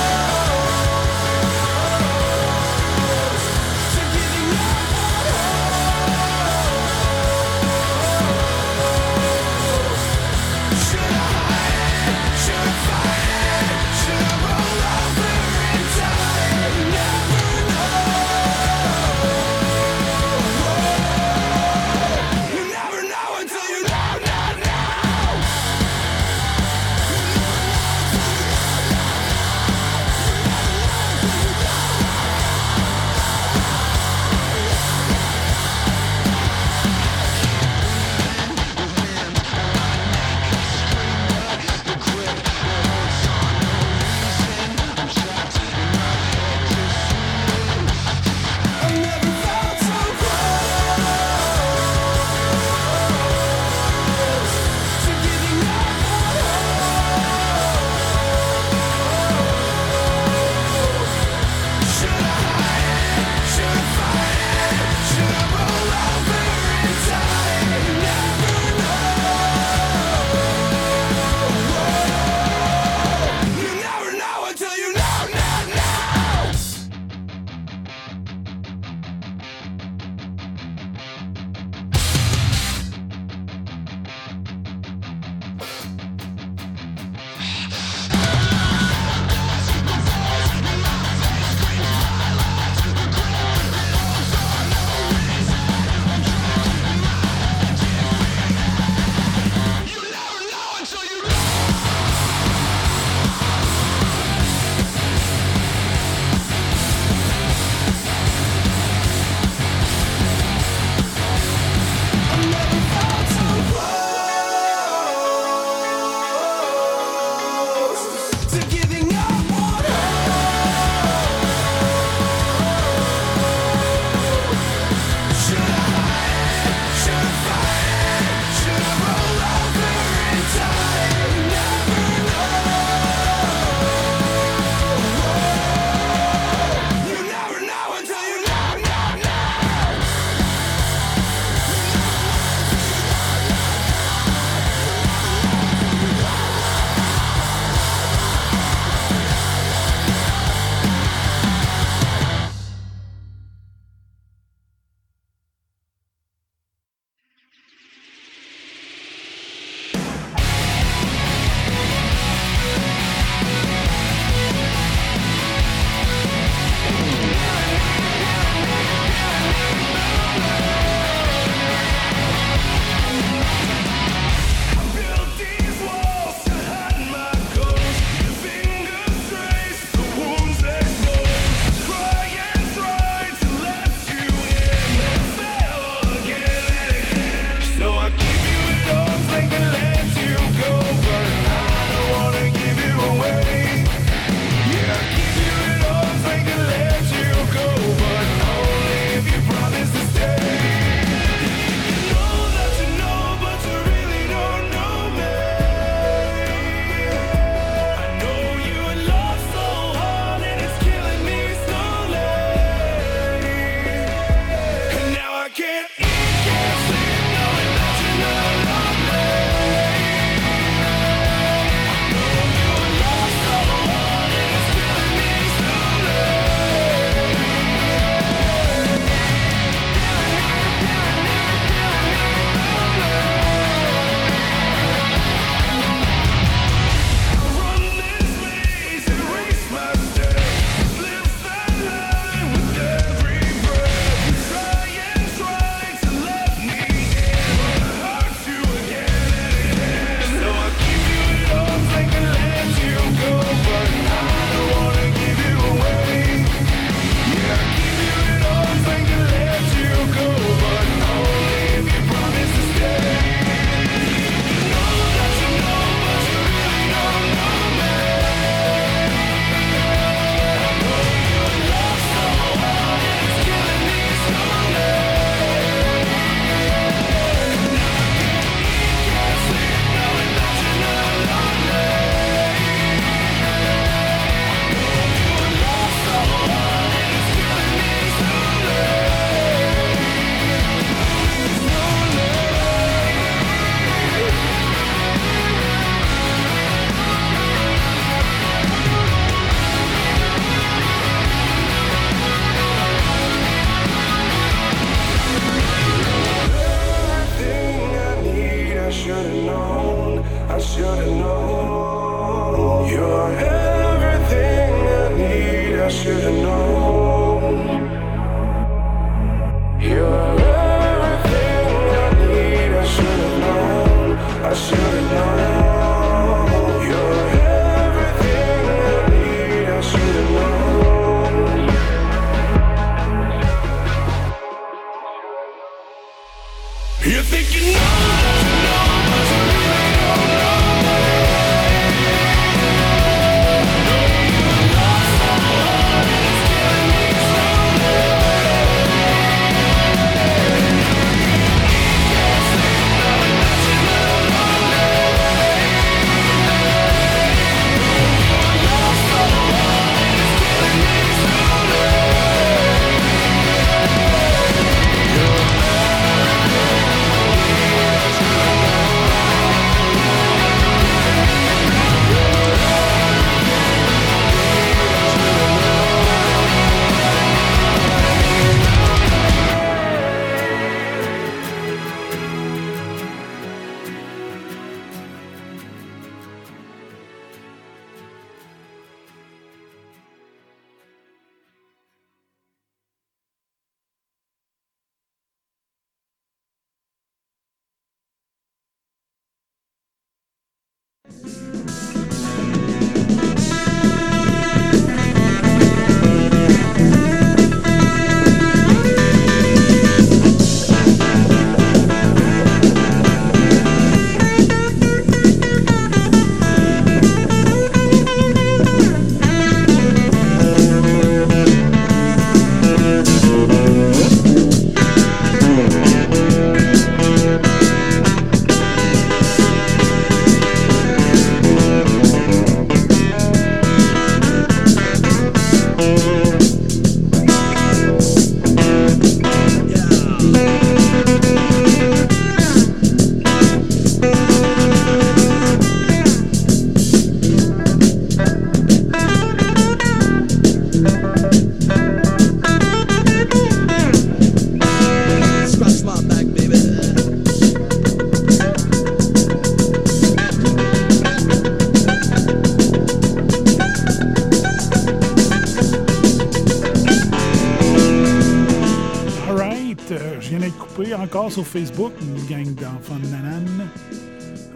Sur Facebook, une gang d'enfants de nanane.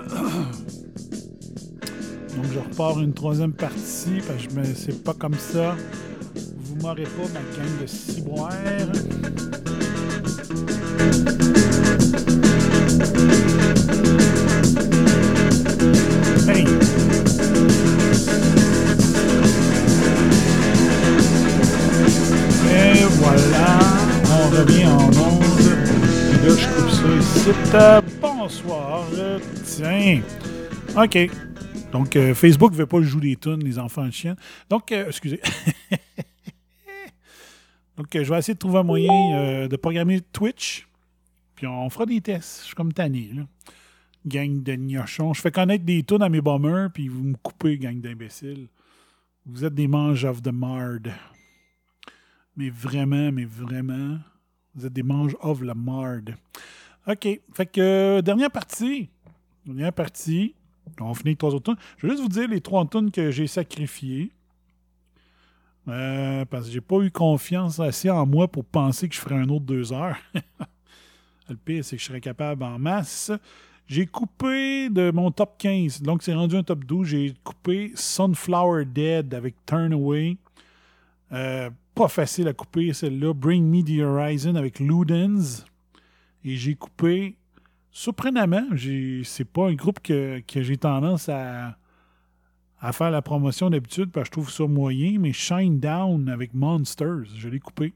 Donc je repars une troisième partie, parce que c'est pas comme ça. Vous m'aurez pas ma gang de ciboires. Euh, Bonsoir. Euh, Tiens. OK. Donc, euh, Facebook ne veut pas que je joue des tunes, les enfants de chiens. Donc, excusez. Donc, je vais essayer de trouver un moyen de programmer Twitch. Puis on fera des tests. Je suis comme tanné, là. Gang de gnochons. Je fais connaître des tunes à mes bombers, puis vous me coupez, gang d'imbéciles. Vous êtes des manges of the marde. Mais vraiment, mais vraiment, vous êtes des manges of la marde. OK. Fait que, euh, dernière partie. Dernière partie. On finit avec trois autres tunes. Je vais juste vous dire les trois tunes que j'ai sacrifiées. Euh, parce que j'ai pas eu confiance assez en moi pour penser que je ferais un autre deux heures. Le pire, c'est que je serais capable en masse. J'ai coupé de mon top 15. Donc, c'est rendu un top 12. J'ai coupé Sunflower Dead avec Turn Away. Euh, pas facile à couper celle-là. Bring Me the Horizon avec Ludens. Et j'ai coupé surprenamment. C'est pas un groupe que, que j'ai tendance à, à faire la promotion d'habitude parce que je trouve ça moyen, mais Shine Down avec Monsters, je l'ai coupé.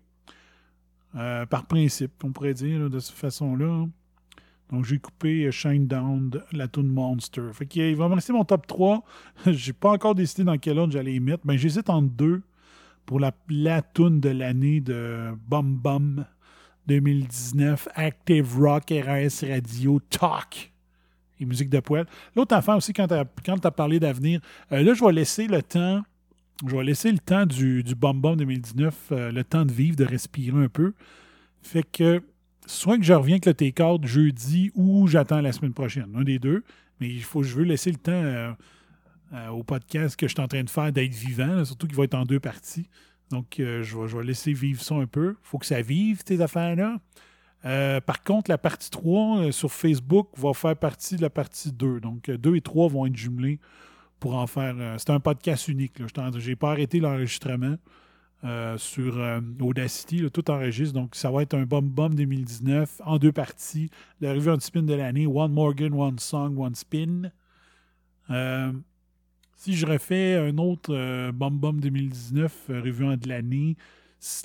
Euh, par principe, on pourrait dire de cette façon-là. Donc j'ai coupé euh, Shine Down, la tune Monster. Fait qu'il il va me rester mon top 3. j'ai pas encore décidé dans quel ordre j'allais y mettre. Ben, j'hésite entre deux pour la, la de l'année de Bum Bum 2019, Active Rock, RAS Radio, Talk et musique de poêle. L'autre affaire aussi, quand tu as, parlé d'avenir, euh, là, je vais laisser le temps, je vais laisser le temps du, du Bum Bum 2019, euh, le temps de vivre, de respirer un peu. Fait que, soit que je reviens avec le T-Card jeudi ou j'attends la semaine prochaine, un des deux. Mais il faut, je veux laisser le temps euh, euh, au podcast que je suis en train de faire d'être vivant, surtout qu'il va être en deux parties. Donc, euh, je, vais, laisser vivre ça un peu. faut que ça vive, ces affaires-là. Euh, par contre, la partie 3 euh, sur Facebook va faire partie de la partie 2. Donc, 2 et 3 vont être jumelés pour en faire. c'est un podcast unique. Je J'ai pas arrêté l'enregistrement sur Audacity. tout enregistre. Donc, ça va être un Bum Bum 2019 en deux parties. La revue anti-spin de l'année One Morgan, One Song, One Spin. Si je refais un autre Bum Bum 2019, euh, revue de l'année,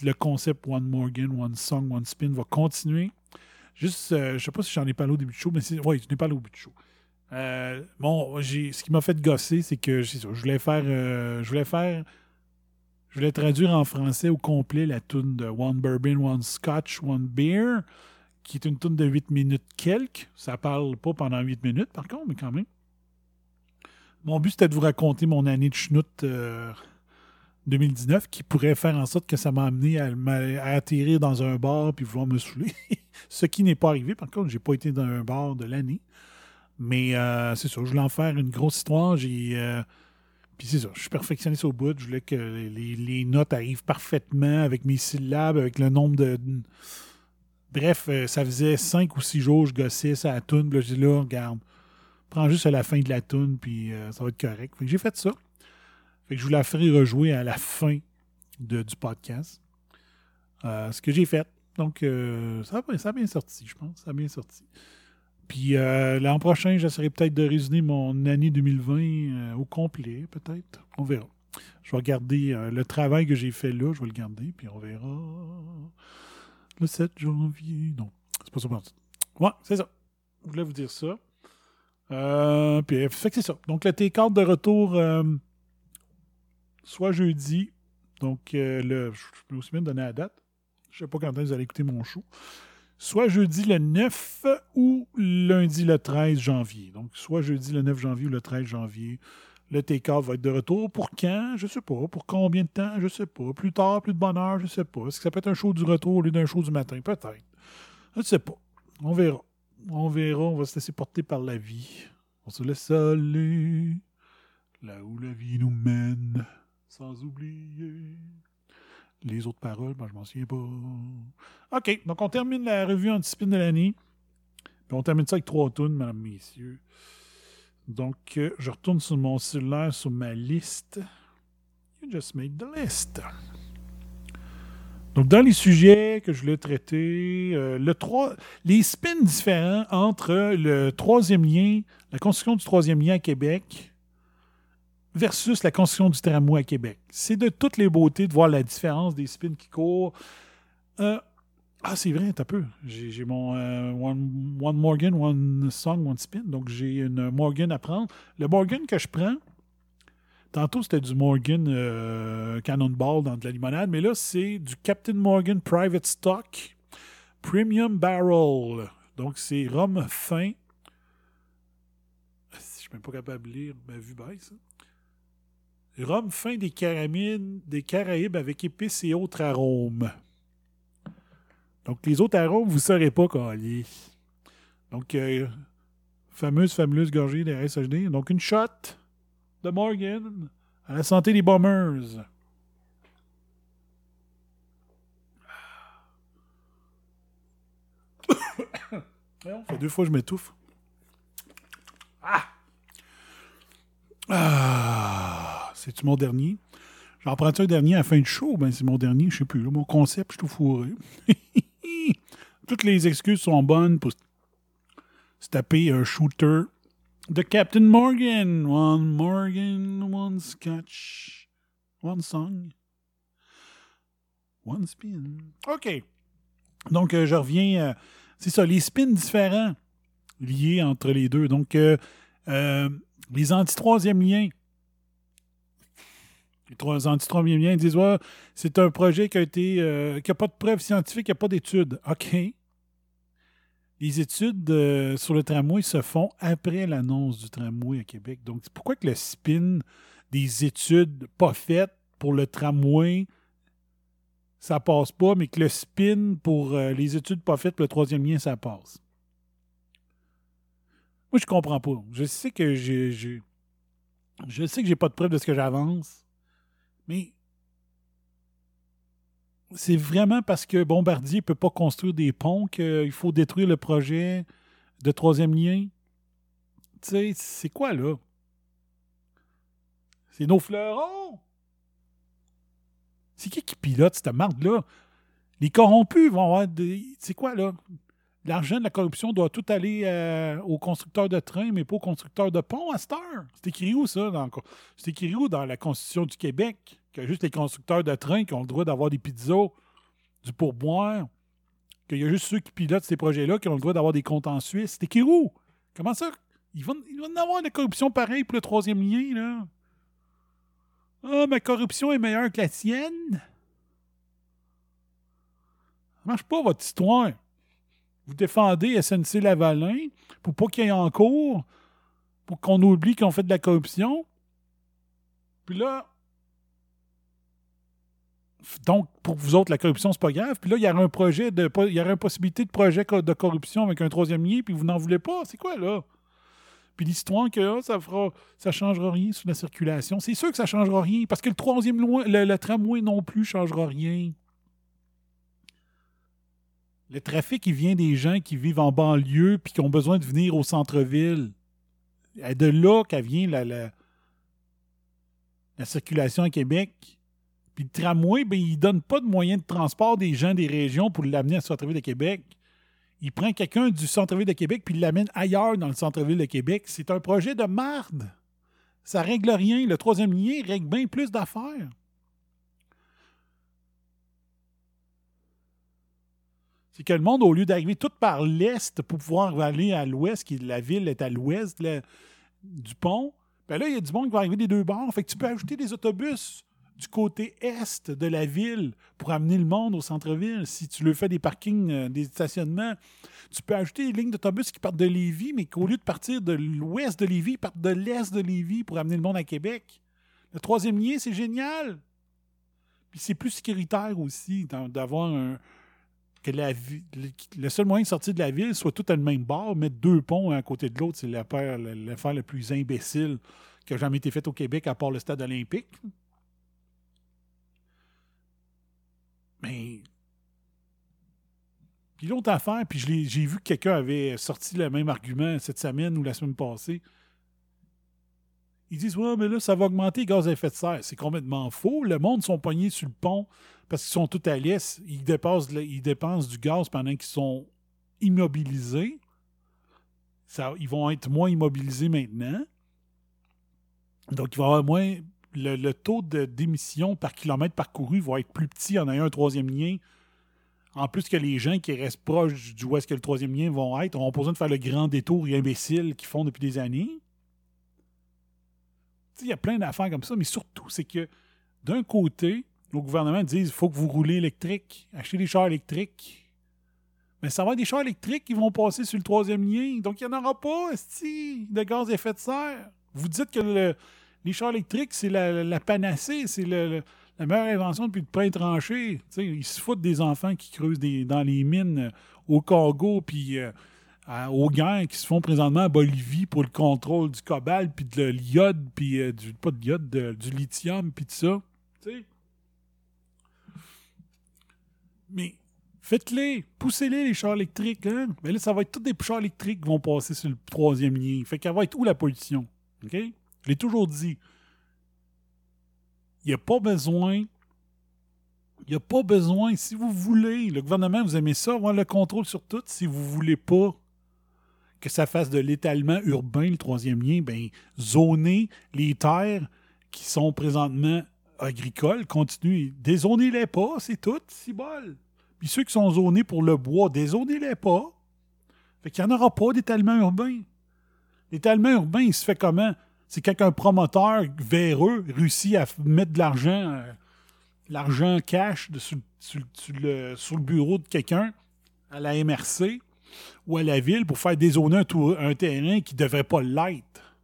le concept One Morgan, One Song, One Spin va continuer. Juste, euh, je sais pas si j'en ai parlé au début du show, mais. Oui, je n'ai parlé au début du show. Euh, bon, ce qui m'a fait gosser, c'est que je voulais faire. euh, je voulais faire. Je voulais traduire en français au complet la tune de One Bourbon, One Scotch, One Beer, qui est une tune de 8 minutes quelques. Ça parle pas pendant 8 minutes, par contre, mais quand même. Mon but, c'était de vous raconter mon année de schnout euh, 2019 qui pourrait faire en sorte que ça m'a amené à, atterrir dans un bar puis vouloir me saouler. Ce qui n'est pas arrivé. Par contre, j'ai pas été dans un bar de l'année. Mais euh, c'est ça, je voulais en faire une grosse histoire. J'ai. euh, puis c'est ça, je suis perfectionniste au bout. Je voulais que les, notes arrivent parfaitement avec mes syllabes, avec le nombre de. Bref, euh, ça faisait cinq ou six jours, je gossais ça à la toune. Puis là, j'ai dit là, regarde, prends juste à la fin de la toune, puis euh, ça va être correct. Fait que j'ai fait ça. Fait que je vous la ferai rejouer à la fin de- du podcast. Euh, ce que j'ai fait. Donc, euh, ça, a, bien sorti, je pense. Ça a bien sorti. Puis l'an prochain, j'essaierai peut-être de résumer mon année 2020 euh, au complet, peut-être. On verra. Je vais regarder le travail que j'ai fait là, je vais le garder, puis on verra le 7 janvier. Non, c'est pas ça. Ouais, c'est ça. Je voulais vous dire ça. Euh, puis, fait que c'est ça. Donc, le T4 de retour, euh, soit jeudi, donc euh, le, je peux aussi bien donner la date. Je sais pas quand vous allez écouter mon show. Soit jeudi le 9 ou lundi le 13 janvier. Donc, soit jeudi le 9 janvier ou le 13 janvier. Le T4 va être de retour. Pour quand? Je sais pas. Pour combien de temps? Je sais pas. Plus tard, plus de bonne heure? Je sais pas. Est-ce que ça peut être un show du retour au lieu d'un show du matin? Peut-être. Je ne sais pas. On verra. On verra. On va se laisser porter par la vie. On se laisse aller là où la vie nous mène, sans oublier les autres paroles. Ben, je m'en souviens pas. OK. Donc, on termine la revue anticipine de l'année. On termine ça avec trois tunes, mesdames, messieurs. Donc, euh, je retourne sur mon cellulaire, sur ma liste. You just made the list. Donc, dans les sujets que je voulais traiter, euh, le 3, les spins différents entre le troisième lien, la construction du troisième lien à Québec versus la construction du tramway à Québec. C'est de toutes les beautés de voir la différence des spins qui courent. Euh, ah, c'est vrai, t'as peu. J'ai mon euh, one Morgan, One Song, One Spin. Donc, j'ai une Morgan à prendre. Le Morgan que je prends, tantôt, c'était du Morgan euh, Cannonball dans de la limonade, mais là, c'est du Captain Morgan Private Stock Premium Barrel. Donc, c'est rhum fin. Je suis même pas capable de lire ma vue baisse. hein. Rhum fin des Caraïbes, des Caraïbes avec épices et autres arômes. Donc, les autres arômes, vous ne saurez pas coller. Donc, euh, fameuse, fameuse gorgée de SHD. Donc, une shot de Morgan à la santé des bombers. Ça fait deux fois que je m'étouffe. Ah! Ah! C'est-tu mon dernier? J'en prends un dernier à la fin du show? Ben, c'est mon dernier, je sais plus. mon concept, je suis tout fourré. Toutes les excuses sont bonnes pour se taper un shooter de Captain Morgan. One Morgan, one scotch, one song, one spin. OK. Donc, euh, je reviens. euh, c'est ça, les spins différents liés entre les deux. Donc, euh, les anti-troisième liens. Les trois anti-troisième liens disent c'est un projet qui a été. qui n'a pas de preuves scientifiques, qui n'a pas d'études. OK. Les études euh, sur le tramway se font après l'annonce du tramway à Québec. Donc, pourquoi que le spin des études pas faites pour le tramway, ça passe pas, mais que le spin pour euh, les études pas faites pour le troisième lien, ça passe? Moi, je comprends pas. Je sais que j'ai- Je sais que j'ai pas de preuve de ce que j'avance, mais c'est vraiment parce que Bombardier ne peut pas construire des ponts qu'il faut détruire le projet de troisième lien? Tu sais, c'est quoi là? C'est nos fleurons! C'est qui qui pilote cette marde-là? Les corrompus vont avoir des. C'est quoi là? L'argent de la corruption doit tout aller euh, aux constructeurs de trains, mais pas aux constructeurs de ponts à cette heure. C'est écrit où ça? Dans... C'est écrit où dans la Constitution du Québec? A juste les constructeurs de trains qui ont le droit d'avoir des pizzas, du pourboire. Qu'il y a juste ceux qui pilotent ces projets-là qui ont le droit d'avoir des comptes en Suisse? C'est écrit où? Comment ça? Ils vont, ils vont avoir de la corruption pareille pour le troisième lien, là. Ah, ma corruption est meilleure que la tienne? Ça marche pas, votre histoire. Vous défendez SNC Lavalin pour pas qu'il y ait en cours, pour qu'on oublie qu'on fait de la corruption. Puis là, donc, pour vous autres, la corruption, c'est pas grave. Puis là, il y aurait un projet de. Il y une possibilité de projet de corruption avec un troisième lien, puis vous n'en voulez pas. C'est quoi, là? Puis l'histoire que ah, ça fera. ça changera rien sur la circulation. C'est sûr que ça changera rien, parce que le troisième loin, le, le tramway non plus changera rien. Le trafic, il vient des gens qui vivent en banlieue puis qui ont besoin de venir au centre-ville. De là qu'elle vient la, la, la, circulation à Québec. Puis le tramway, ben, il ne donne pas de moyens de transport des gens des régions pour l'amener au centre-ville de Québec. Il prend quelqu'un du centre-ville de Québec puis il l'amène ailleurs dans le centre-ville de Québec. C'est un projet de marde. Ça règle rien. Le troisième lien règle bien plus d'affaires. C'est que le monde, au lieu d'arriver tout par l'est pour pouvoir aller à l'ouest, qui la ville est à l'ouest du pont, ben là, il y a du monde qui va arriver des deux bords. Fait que tu peux ajouter des autobus du côté est de la ville pour amener le monde au centre-ville. Si tu le fais des parkings, euh, des stationnements, tu peux ajouter des lignes d'autobus qui partent de Lévis, mais qu'au lieu de partir de l'ouest de Lévis, ils partent de l'est de Lévis pour amener le monde à Québec. Le troisième lien, c'est génial. Puis c'est plus sécuritaire aussi d'avoir un, que la, le seul moyen de sortir de la ville soit tout à le même bord, mettre deux ponts à côté de l'autre, c'est l'affaire la plus imbécile qui a jamais été faite au Québec à part le stade olympique. Mais. Puis l'autre affaire, puis j'ai vu que quelqu'un avait sorti le même argument cette semaine ou la semaine passée. Ils disent Ouais, mais là, ça va augmenter les gaz à effet de serre. C'est complètement faux. Le monde sont pognés sur le pont parce qu'ils sont tout à l'est. Ils dépensent, ils dépensent du gaz pendant qu'ils sont immobilisés. Ça, ils vont être moins immobilisés maintenant. Donc, il va y avoir moins. Le, taux d'émission par kilomètre parcouru va être plus petit en ayant un troisième lien. En plus que les gens qui restent proches du où est-ce que le troisième lien vont être auront besoin de faire le grand détour imbécile qu'ils font depuis des années il y a plein d'affaires comme ça, mais surtout, c'est que d'un côté, le gouvernement dit il faut que vous roulez électrique, achetez des chars électriques. Mais ça va être des chars électriques qui vont passer sur le troisième lien. Donc, il n'y en aura pas, de gaz à effet de serre. Vous dites que les chars électriques, c'est la, panacée, c'est la meilleure invention depuis le pain tranché. ils se foutent des enfants qui creusent dans les mines au Congo, puis euh, aux guerres qui se font présentement à Bolivie pour le contrôle du cobalt, puis de l'iode, puis euh, du, pas de l'iode, du lithium, puis tout ça. Mais faites-les, poussez-les les chars électriques. Hein? Mais là, ça va être tous des chars électriques qui vont passer sur le troisième lien. Fait qu'elle va être où la pollution? OK? Je l'ai toujours dit. Il n'y a pas besoin il n'y a pas besoin, si vous voulez, le gouvernement, vous aimez ça, avoir le contrôle sur tout. Si vous ne voulez pas que ça fasse de l'étalement urbain, le troisième lien, bien, zoner les terres qui sont présentement agricoles, continuez. Dézonez-les pas, c'est tout, c'est bol. Puis ceux qui sont zonés pour le bois, dézonez-les pas. Fait qu'il n'y en aura pas d'étalement urbain. L'étalement urbain, il se fait comment? C'est quand un promoteur véreux réussit à mettre de l'argent, euh, l'argent cash le, sur le bureau de quelqu'un à la MRC ou à la ville pour faire dézoner un, terrain qui ne devrait pas l'être.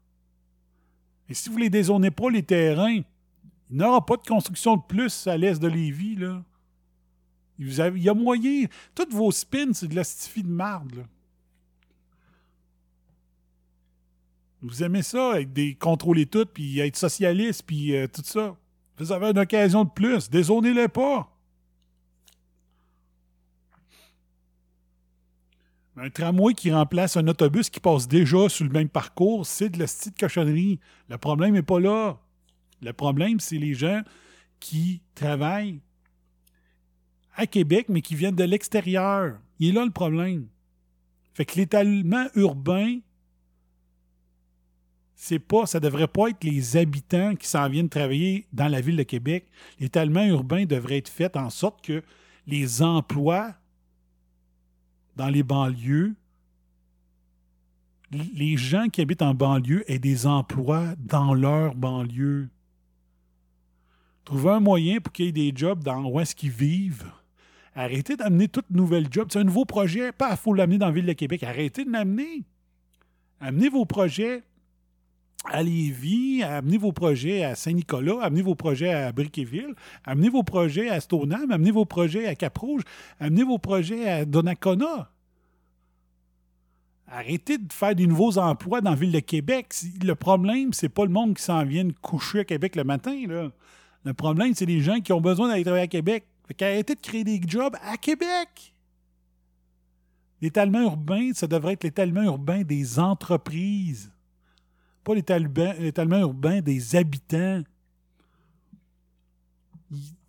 Et si vous ne les dézonez pas, les terrains, il n'y aura pas de construction de plus à l'est de Lévis. Il, y a moyen. Toutes vos spins, c'est de la stifie de marde. Vous aimez ça, avec des contrôler tout, puis être socialiste, puis euh, tout ça. Vous avez une occasion de plus. Dézonez-les pas. Un tramway qui remplace un autobus qui passe déjà sur le même parcours, c'est de la petite cochonnerie. Le problème n'est pas là. Le problème, c'est les gens qui travaillent à Québec, mais qui viennent de l'extérieur. Il est là le problème. Fait que l'étalement urbain, c'est pas, ça devrait pas être les habitants qui s'en viennent travailler dans la ville de Québec. L'étalement urbain devrait être fait en sorte que les emplois dans les banlieues, les gens qui habitent en banlieue aient des emplois dans leur banlieue. Trouver un moyen pour qu'il y ait des jobs dans où est-ce qu'ils vivent. Arrêtez d'amener toute nouvelle job. C'est un nouveau projet. Pas, faut l'amener dans la ville de Québec. Arrêtez de l'amener. Amenez vos projets à Lévis, amenez vos projets à Saint-Nicolas, amenez vos projets à Briqueville, amenez vos projets à Stoneham, amenez vos projets à Cap-Rouge, amenez vos projets à Donnacona. Arrêtez de faire des nouveaux emplois dans la ville de Québec. Le problème, c'est pas le monde qui s'en vient coucher à Québec le matin. Le problème, c'est les gens qui ont besoin d'aller travailler à Québec. Fait qu'arrêtez de créer des jobs à Québec. L'étalement urbain, ça devrait être l'étalement urbain des entreprises, pas l'étalement urbain des habitants.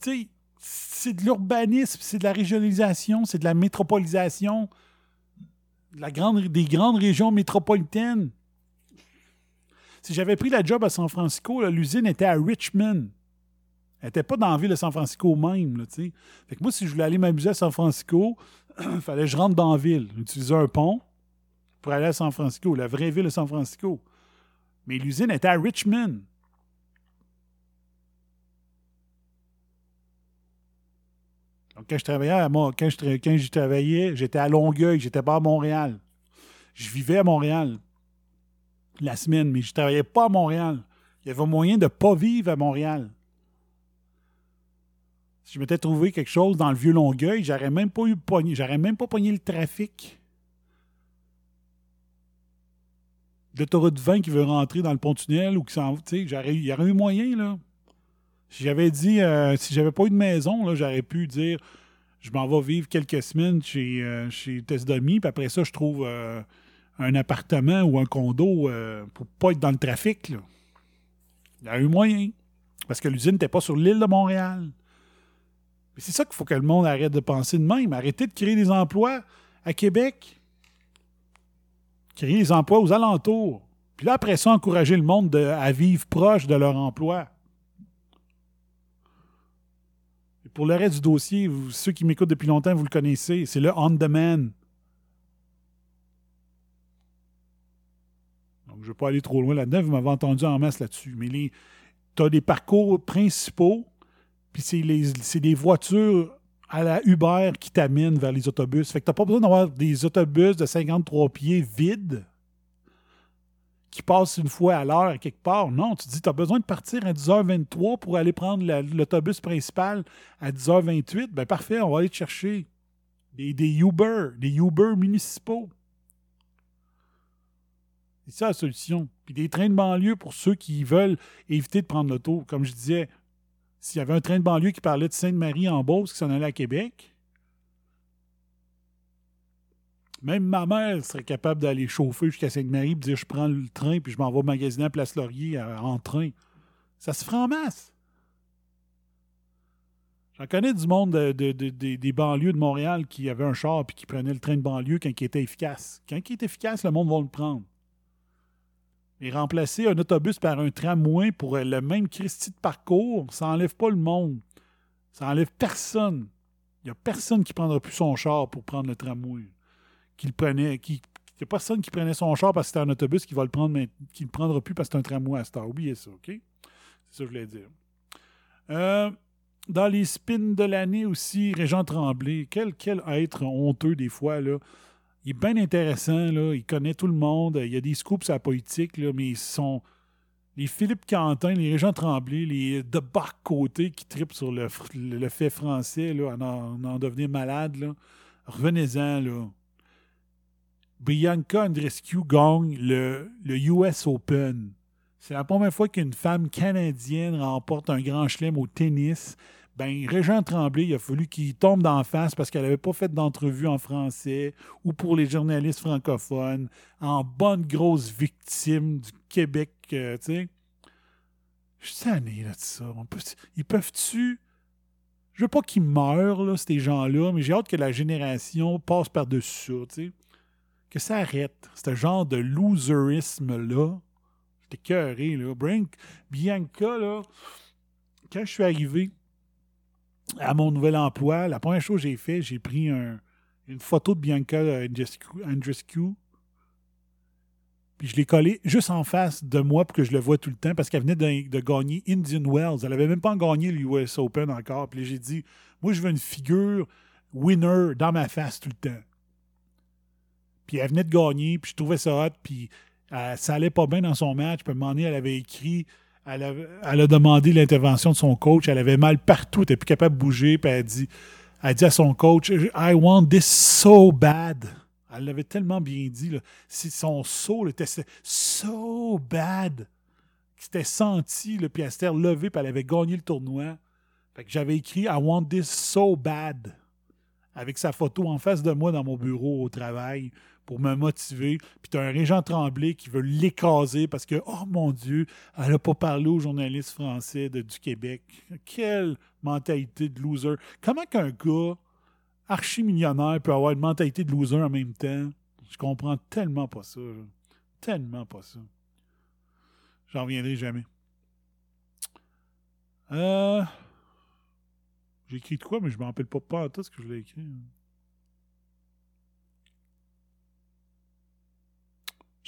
Tu c'est de l'urbanisme, c'est de la régionalisation, c'est de la métropolisation la grande, des grandes régions métropolitaines. Si j'avais pris la job à San Francisco, l'usine était à Richmond. Elle n'était pas dans la ville de San Francisco même. Fait que moi, si je voulais aller m'amuser à San Francisco, il fallait que je rentre dans la ville, utiliser un pont pour aller à San Francisco, la vraie ville de San Francisco. Mais l'usine était à Richmond. Donc, quand je travaillais à moi, quand je, travaillais, j'étais à Longueuil, j'étais pas à Montréal. Je vivais à Montréal la semaine, mais je travaillais pas à Montréal. Il y avait moyen de pas vivre à Montréal. Si je m'étais trouvé quelque chose dans le vieux Longueuil, j'aurais même pas eu j'aurais même pas pogné le trafic. L'autoroute 20 qui veut rentrer dans le pont-tunnel ou qui s'en. Tu sais, il y aurait eu moyen, là. Si j'avais dit, euh, si j'avais pas eu de maison, là, j'aurais pu dire, je m'en vais vivre quelques semaines chez, euh, chez puis après ça, je trouve euh, un appartement ou un condo pour pas être dans le trafic. Il y a eu moyen. Parce que l'usine n'était pas sur l'île de Montréal. c'est ça qu'il faut que le monde arrête de penser de même. Arrêtez de créer des emplois à Québec. Créer des emplois aux alentours. Puis là, après ça, encourager le monde à vivre proche de leur emploi. pour le reste du dossier, ceux qui m'écoutent depuis longtemps, vous le connaissez, c'est le on-demand. Donc, je ne vais pas aller trop loin là-dedans, vous m'avez entendu en masse là-dessus. Mais tu as des parcours principaux, puis c'est des voitures à la Uber qui t'amènent vers les autobus. Fait que tu n'as pas besoin d'avoir des autobus de 53 pieds vides qui passe une fois à l'heure quelque part. Non, tu dis, tu as besoin de partir à 10h23 pour aller prendre l'autobus principal à 10h28. Ben parfait, on va aller te chercher des, des Uber, des Uber municipaux. C'est ça la solution. Puis des trains de banlieue pour ceux qui veulent éviter de prendre l'auto. Comme je disais, s'il y avait un train de banlieue qui parlait de Sainte-Marie en Beauce qui s'en allait à Québec, même ma mère serait capable d'aller chauffer jusqu'à Sainte-Marie et dire je prends le train puis je m'en vais magasiner à Place Laurier en train. Ça se ferait en masse. J'en connais du monde des banlieues de Montréal qui avaient un char et qui prenait le train de banlieue quand il était efficace. Quand il est efficace, le monde va le prendre. Mais remplacer un autobus par un tramway pour le même Christie de parcours, ça n'enlève pas le monde. Ça n'enlève personne. Il n'y a personne qui prendra plus son char pour prendre le tramway qu'il prenait. Qui, il n'y a personne qui prenait son char parce que c'était un autobus qui va le prendre, mais qui ne le prendra plus parce que c'est un tramway à Star. Oubliez ça, OK? C'est ça que je voulais dire. Euh, dans les spins de l'année aussi, Régent Tremblay, quel, quel être honteux des fois, là. Il est bien intéressant. Il connaît tout le monde. Il a des scoops à la politique, là, mais ils sont. Les Philippe Quentin, les Régent Tremblay, les de côté qui tripent sur le, fait français, là, en, en, devenir malade, là. Revenez-en, là. Bianca Andreescu gagne le US Open. C'est la première fois qu'une femme canadienne remporte un grand chelem au tennis. Ben, Régent Tremblay, il a fallu qu'il tombe d'en face parce qu'elle n'avait pas fait d'entrevue en français ou pour les journalistes francophones, en bonne grosse victime du Québec, euh, tu sais. Je suis tanné là, de ça. Ils peuvent-tu. Je veux pas qu'ils meurent, là, ces gens-là, mais j'ai hâte que la génération passe par-dessus ça, tu sais. Que ça arrête. Ce genre de loserisme-là. J'étais cœuré, là. Bianca, là, quand je suis arrivé à mon nouvel emploi, la première chose que j'ai fait, j'ai pris un- une photo de Bianca Andreescu, puis je l'ai collée juste en face de moi pour que je le voie tout le temps parce qu'elle venait de, gagner Indian Wells. Elle n'avait même pas gagné l'US Open encore. Puis j'ai dit, moi, je veux une figure winner dans ma face tout le temps. Puis elle venait de gagner, puis je trouvais ça hot, puis euh, ça allait pas bien dans son match. Puis à un moment donné, elle avait écrit, elle, a demandé l'intervention de son coach. Elle avait mal partout, elle n'était plus capable de bouger. Puis elle a dit, à son coach, I want this so bad. Elle l'avait tellement bien dit. Son saut était so bad. C'était senti, là, puis elle s'était puis elle avait gagné le tournoi. Fait que j'avais écrit I want this so bad avec sa photo en face de moi dans mon bureau au travail pour me motiver. Puis tu as un Régent Tremblay qui veut l'écraser parce que, oh mon Dieu, elle n'a pas parlé aux journalistes français de- du Québec. Quelle mentalité de loser. Comment qu'un gars archi-millionnaire peut avoir une mentalité de loser en même temps? Je comprends tellement pas ça. Tellement pas ça. J'en reviendrai jamais. Euh... J'ai écrit de quoi, mais je ne me rappelle pas, pas tout ce que je l'ai écrit.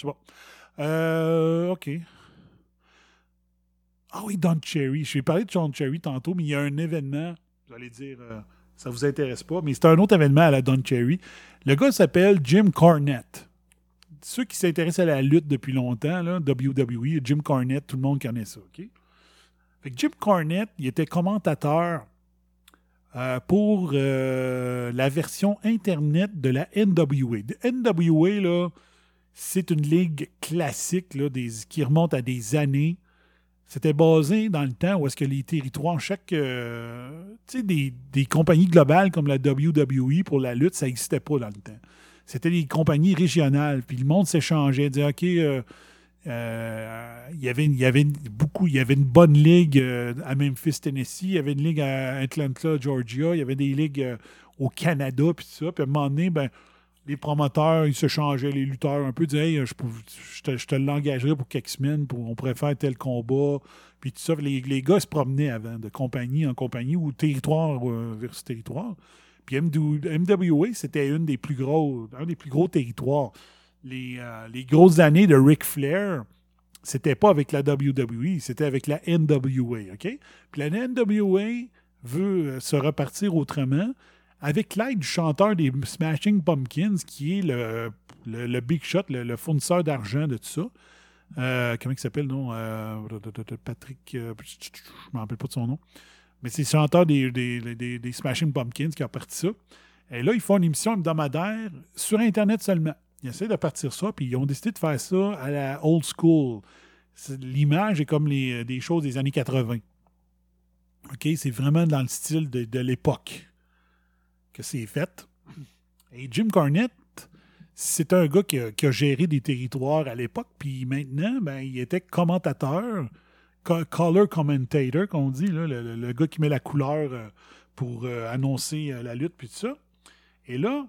Je sais pas. Euh, OK. Ah oui, Don Cherry. Je vais parler de John Cherry tantôt, mais il y a un événement, vous allez dire, euh, ça vous intéresse pas, mais c'est un autre événement à la Don Cherry. Le gars s'appelle Jim Cornette. Ceux qui s'intéressent à la lutte depuis longtemps, là, WWE, Jim Cornette, tout le monde connaît ça, OK? Fait que Jim Cornette, il était commentateur euh, pour euh, la version Internet de la NWA. De NWA, là, c'est une ligue classique qui remonte à des années. C'était basé dans le temps où est-ce que les territoires, chaque. euh, tu des, compagnies globales comme la WWE pour la lutte, ça n'existait pas dans le temps. C'était des compagnies régionales. Puis le monde s'échangeait, disait euh, euh, il y avait, il y avait beaucoup, il y avait une bonne ligue à Memphis, Tennessee, il y avait une ligue à Atlanta, Georgia, il y avait des ligues au Canada, puis ça. Puis à un moment donné, ben, les promoteurs, ils se changeaient, les lutteurs un peu, disaient Hey, je, je te, je l'engagerai pour quelques semaines, pour, on faire tel combat. Puis tout ça. Les, les gars se promenaient avant, de compagnie en compagnie ou territoire euh, versus territoire. Puis MW MWA, c'était une des plus gros, un des plus gros territoires. Les, euh, les grosses années de Ric Flair, c'était pas avec la WWE, c'était avec la NWA, OK? Puis la NWA veut euh, se repartir autrement avec l'aide du chanteur des Smashing Pumpkins, qui est le, le, Big Shot, le, fournisseur d'argent de tout ça. Euh, comment il s'appelle, non? Euh, Patrick, euh, je ne me rappelle pas de son nom. Mais c'est le chanteur des, des, des- Smashing Pumpkins qui a parti ça. Et là, ils font une émission hebdomadaire sur Internet seulement. Ils essaient de partir ça, puis ils ont décidé de faire ça à la old school. L'image est comme les, des choses des années 80. OK? C'est vraiment dans le style de l'époque c'est fait. Et Jim Cornette, c'est un gars qui a, géré des territoires à l'époque, puis maintenant, ben, il était commentateur, co- color commentator, qu'on dit, le, le- gars qui met la couleur euh, pour euh, annoncer euh, la lutte, puis tout ça. Et là,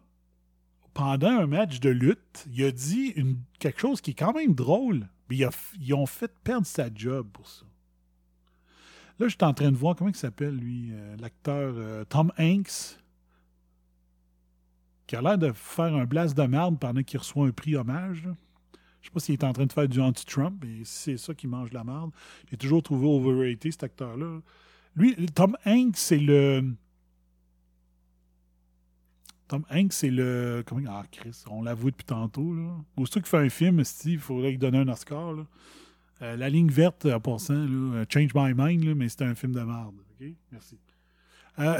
pendant un match de lutte, il a dit quelque chose qui est quand même drôle, mais ils ont fait perdre sa job pour ça. Là, je suis en train de voir comment il s'appelle, lui, l'acteur Tom Hanks, qui a l'air de faire un blast de merde pendant qu'il reçoit un prix hommage. là. Je sais pas s'il est en train de faire du anti-Trump, mais c'est ça qui mange la merde. J'ai toujours trouvé overrated, cet acteur-là. Lui, Tom Hanks, c'est le. Tom Hanks, c'est le. Comment. Ah, Chris, on l'avoue depuis tantôt. Là. Aussitôt qu'il fait un film, Steve, il faudrait lui donner un Oscar. Euh, la ligne verte, en passant, là, euh, Change My Mind, mais c'était un film de merde. OK? Merci. Euh,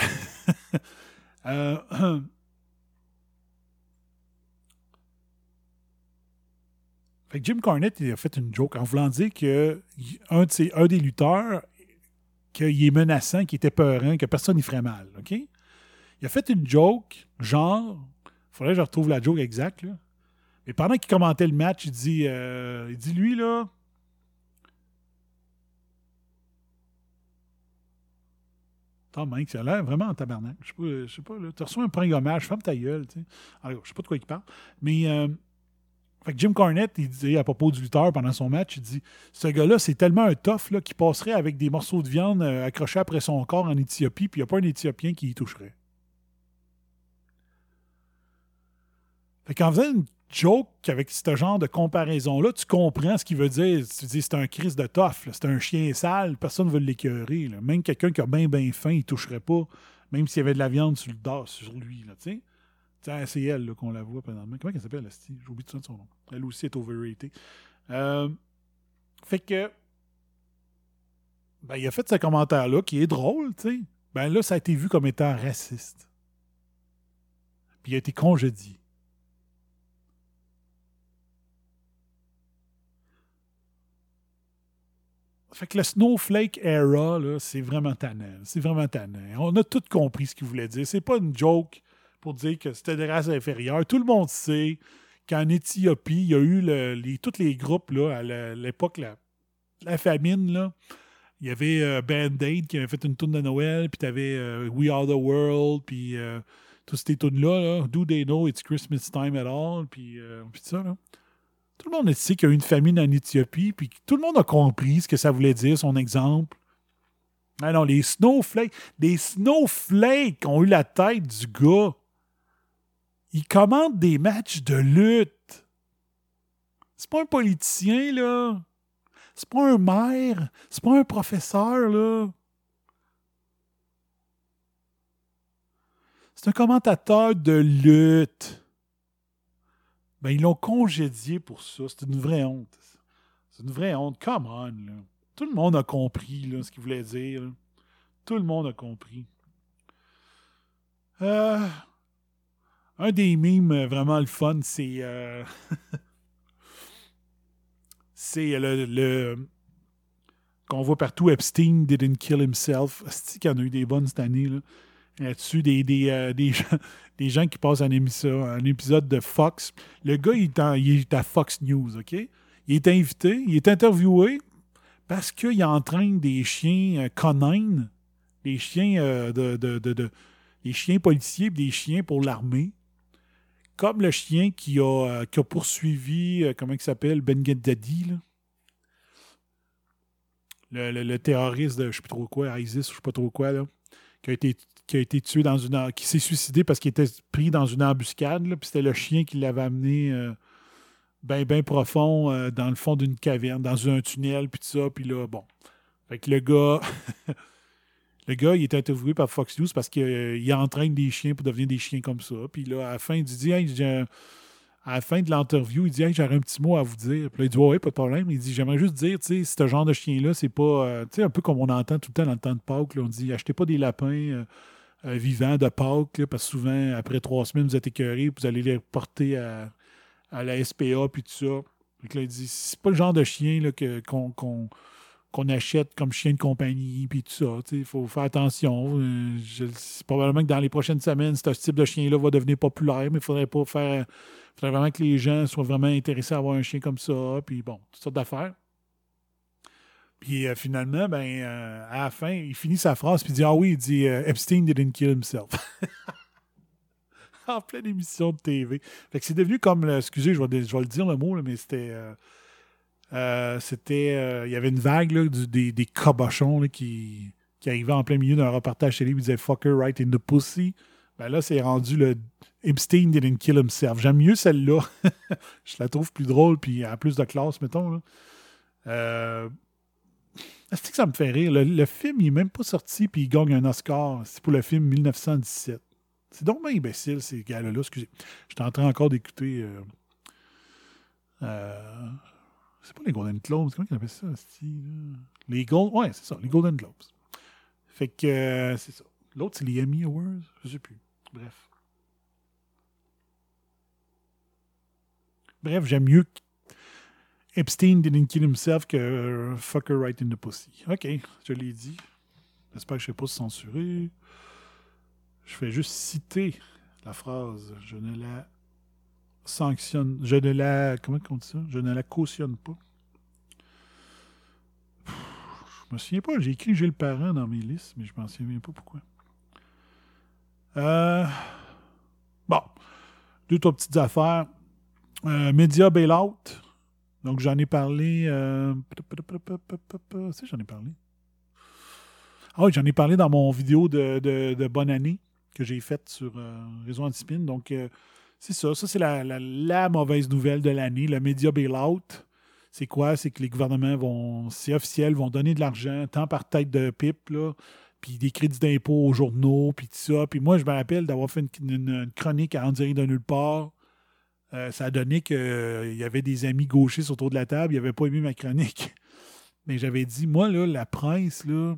Fait que Jim Cornette il a fait une joke en voulant dire que y- un, des lutteurs qu'il est menaçant, qu'il était peurant, que personne n'y ferait mal. OK? Il a fait une joke, genre, faudrait que je retrouve la joke exacte. Mais pendant qu'il commentait le match, il dit, euh, il dit lui, là, Attends, mec, ça a l'air vraiment en tabarnak. Je sais pas, sais pas là. Tu reçois un prank hommage, ferme ta gueule, tu sais. Alors, je sais pas de quoi il parle. Mais, euh, Jim Cornette, il dit à propos du lutteur pendant son match, il dit Ce gars-là, c'est tellement un tough là, qu'il passerait avec des morceaux de viande euh, accrochés après son corps en Éthiopie, puis il n'y a pas un Éthiopien qui y toucherait. Fait qu'en faisant une joke avec ce genre de comparaison-là, tu comprends ce qu'il veut dire. Tu dis c'est un crise de tough, c'est un chien sale, personne ne veut l'écœurer. Même quelqu'un qui a bien, bien faim, il toucherait pas, même s'il y avait de la viande sur le dos, sur lui. Là, C'est elle qu'on la voit présentement. Comment elle s'appelle, Asti? J'oublie tout de suite son nom. Elle aussi est overrated. Euh, fait que. Ben, il a fait ce commentaire-là qui est drôle, tu sais. Ben là, ça a été vu comme étant raciste. Puis il a été congédié. Fait que le Snowflake era, c'est vraiment tannant. C'est vraiment tannant. On a tout compris ce qu'il voulait dire. C'est pas une joke pour dire que c'était des races inférieures. Tout le monde sait qu'en Éthiopie, il y a eu le- les, tous les groupes, là, à l'époque, la, la famine, là. Il y avait euh, Band-Aid qui avait fait une tourne de Noël, puis tu avais We Are the World, puis euh, toutes ces tunes-là, là, Do They Know It's Christmas Time at All, euh, puis ça, là. Tout le monde sait qu'il y a eu une famine en Éthiopie, puis tout le monde a compris ce que ça voulait dire, son exemple. Ah non, les snowflakes, des snowflakes ont eu la tête du gars. Ils commandent des matchs de lutte. C'est pas un politicien, là. C'est pas un maire. C'est pas un professeur, là. C'est un commentateur de lutte. Ben, ils l'ont congédié pour ça. C'est une vraie honte. C'est une vraie honte. Come on, là. Tout le monde a compris là, ce qu'il voulait dire. Tout le monde a compris. Euh, un des mimes euh, vraiment le fun, c'est. euh, c'est le. qu'on voit partout. Epstein didn't kill himself. C'est qu'il y en a eu des bonnes cette année. Là. Là-dessus, des, des, euh, des, gens, des gens qui passent un, émission, un épisode de Fox. Le gars, il est, à Fox News, OK? Il est invité, il est interviewé parce qu'il entraîne des chiens euh, des chiens de, de, de- de- des chiens policiers et des chiens pour l'armée. Comme le chien qui a, euh, qui a poursuivi, euh, comment il s'appelle, Ben Ghedadi, là. Le, le- terroriste de je sais plus trop quoi, ISIS, je sais pas trop quoi, là, qui a été, qui a été tué dans une. qui s'est suicidé parce qu'il était pris dans une embuscade, puis c'était le chien qui l'avait amené. euh, bien, bien profond euh, dans le fond d'une caverne, dans un tunnel, puis tout ça. Puis là, bon. Fait que le gars, le gars, il est interviewé par Fox News parce qu'il entraîne des chiens pour devenir des chiens comme ça. Puis là, à la fin, il dit, à la fin de l'interview, il dit, Hey, j'aurais un petit mot à vous dire. Puis là, il dit, ouais, pas de problème. Il dit, j'aimerais juste dire, tu sais, ce genre de chien-là, c'est pas, euh, tu sais, un peu comme on entend tout le temps dans le temps de Pâques, là, on dit, achetez pas des lapins. euh, euh, vivants de Pâques, là, parce que souvent, après trois semaines, vous êtes écœurés, puis vous allez les porter à, à la SPA, puis tout ça. Que là, il dit, c'est pas le genre de chien là, que, qu'on, qu'on achète comme chien de compagnie, puis tout ça. Il faut faire attention. Euh, probablement que dans les prochaines semaines, ce type de chien-là va devenir populaire, mais il faudrait pas faire. Faudrait vraiment que les gens soient vraiment intéressés à avoir un chien comme ça, puis bon, toutes sortes d'affaires. Puis euh, finalement, ben, euh, à la fin, il finit sa phrase, puis dit Ah oui, il dit Epstein didn't kill himself. en pleine émission de TV. Fait que c'est devenu comme, excusez, je vais, je vais le dire le mot, là, mais c'était. Euh, c'était. euh, Il y avait une vague des, des cabochons qui, qui arrivaient en plein milieu d'un reportage télé, ils disaient Fucker right in the pussy. Ben là, c'est rendu le Epstein didn't kill himself. J'aime mieux celle-là. je la trouve plus drôle, puis en plus de classe, mettons. Là. Euh, est-ce que ça me fait rire? Le, le film, il n'est même pas sorti, puis il gagne un Oscar. C'est pour le film 1917. C'est donc bien imbécile, ces gars-là. Excusez. J'étais en train encore d'écouter. euh, euh, c'est pas les Golden Globes. Comment on appelle ça? Les Gold. Ouais, c'est ça, les Golden Globes. Fait que euh, c'est ça. L'autre, c'est les Emmy Awards. Je sais plus. Bref. Bref, j'aime mieux Epstein didn't kill himself que euh, Fucker right in the pussy. OK, je l'ai dit. J'espère que je ne sais pas censurer. Je fais juste citer la phrase. Je ne la sanctionne. Je ne la. Comment on dit ça? Je ne la cautionne pas. Je me souviens pas. J'ai écrit Gilles Parent dans mes listes, mais je m'en souviens pas pourquoi. Euh, bon. Deux, trois petites affaires. Euh, Media Bailout. Donc, j'en ai parlé. Euh, si, j'en ai parlé. Ah oui, j'en ai parlé dans mon vidéo de, de- de bonne année que j'ai faite sur euh, Réseau Antispin. Donc, euh, c'est ça. Ça, c'est la, la- la mauvaise nouvelle de l'année. Le Media Bailout, c'est quoi? C'est que les gouvernements vont, c'est officiel, vont donner de l'argent, tant par tête de pipe, là, puis des crédits d'impôt aux journaux, puis tout ça. Puis moi, je me rappelle d'avoir fait une, une- chronique à En de nulle part. Euh, ça a donné qu'il y avait des amis gauchistes autour de la table, ils n'avaient pas aimé ma chronique. Mais j'avais dit, moi, là, la presse, là,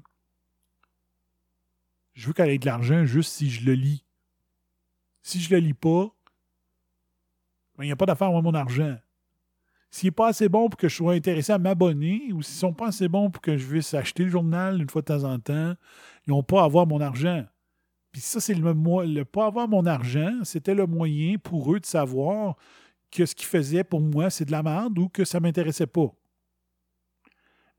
je veux qu'elle ait de l'argent juste si je le lis. Si je le lis pas, il n'y a pas d'affaire à mon argent. S'il n'est pas assez bon pour que je sois intéressé à m'abonner, ou s'ils sont pas assez bons pour que je puisse acheter le journal une fois de temps en temps, ils n'ont pas à avoir mon argent. Puis ça, c'est le, le pas avoir mon argent, c'était le moyen pour eux de savoir que ce qu'ils faisaient pour moi, c'est de la merde ou que ça ne m'intéressait pas.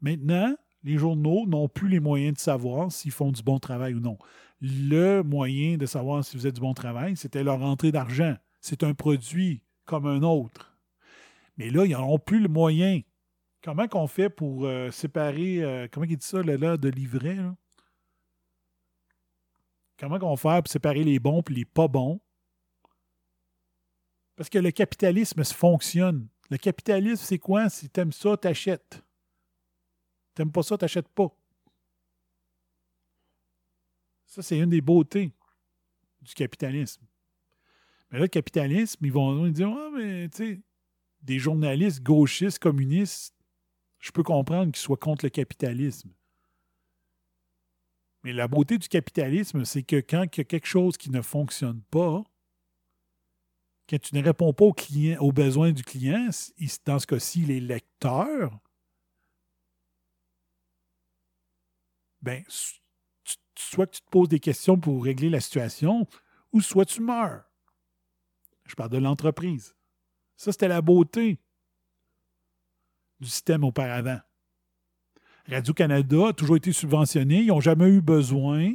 Maintenant, les journaux n'ont plus les moyens de savoir s'ils font du bon travail ou non. Le moyen de savoir s'ils faisaient du bon travail, c'était leur entrée d'argent. C'est un produit comme un autre. Mais là, ils n'ont plus le moyen. Comment qu'on fait pour euh, séparer, euh, comment il dit ça, là, là, de livret? là? Comment qu'on fait pour séparer les bons et les pas bons? Parce que le capitalisme se fonctionne. Le capitalisme, c'est quoi? Si t'aimes ça, t'achètes. T'aimes pas ça, t'achètes pas. Ça, c'est une des beautés du capitalisme. Mais là, le capitalisme, ils vont ils dire Ah, mais tu sais, des journalistes gauchistes, communistes, je peux comprendre qu'ils soient contre le capitalisme. Mais la beauté du capitalisme, c'est que quand il y a quelque chose qui ne fonctionne pas, quand tu ne réponds pas aux, aux besoins du client, dans ce cas-ci, les lecteurs, ben, soit que tu te poses des questions pour régler la situation, ou soit tu meurs. Je parle de l'entreprise. Ça, c'était la beauté du système auparavant. Radio-Canada a toujours été subventionné. Ils n'ont jamais eu besoin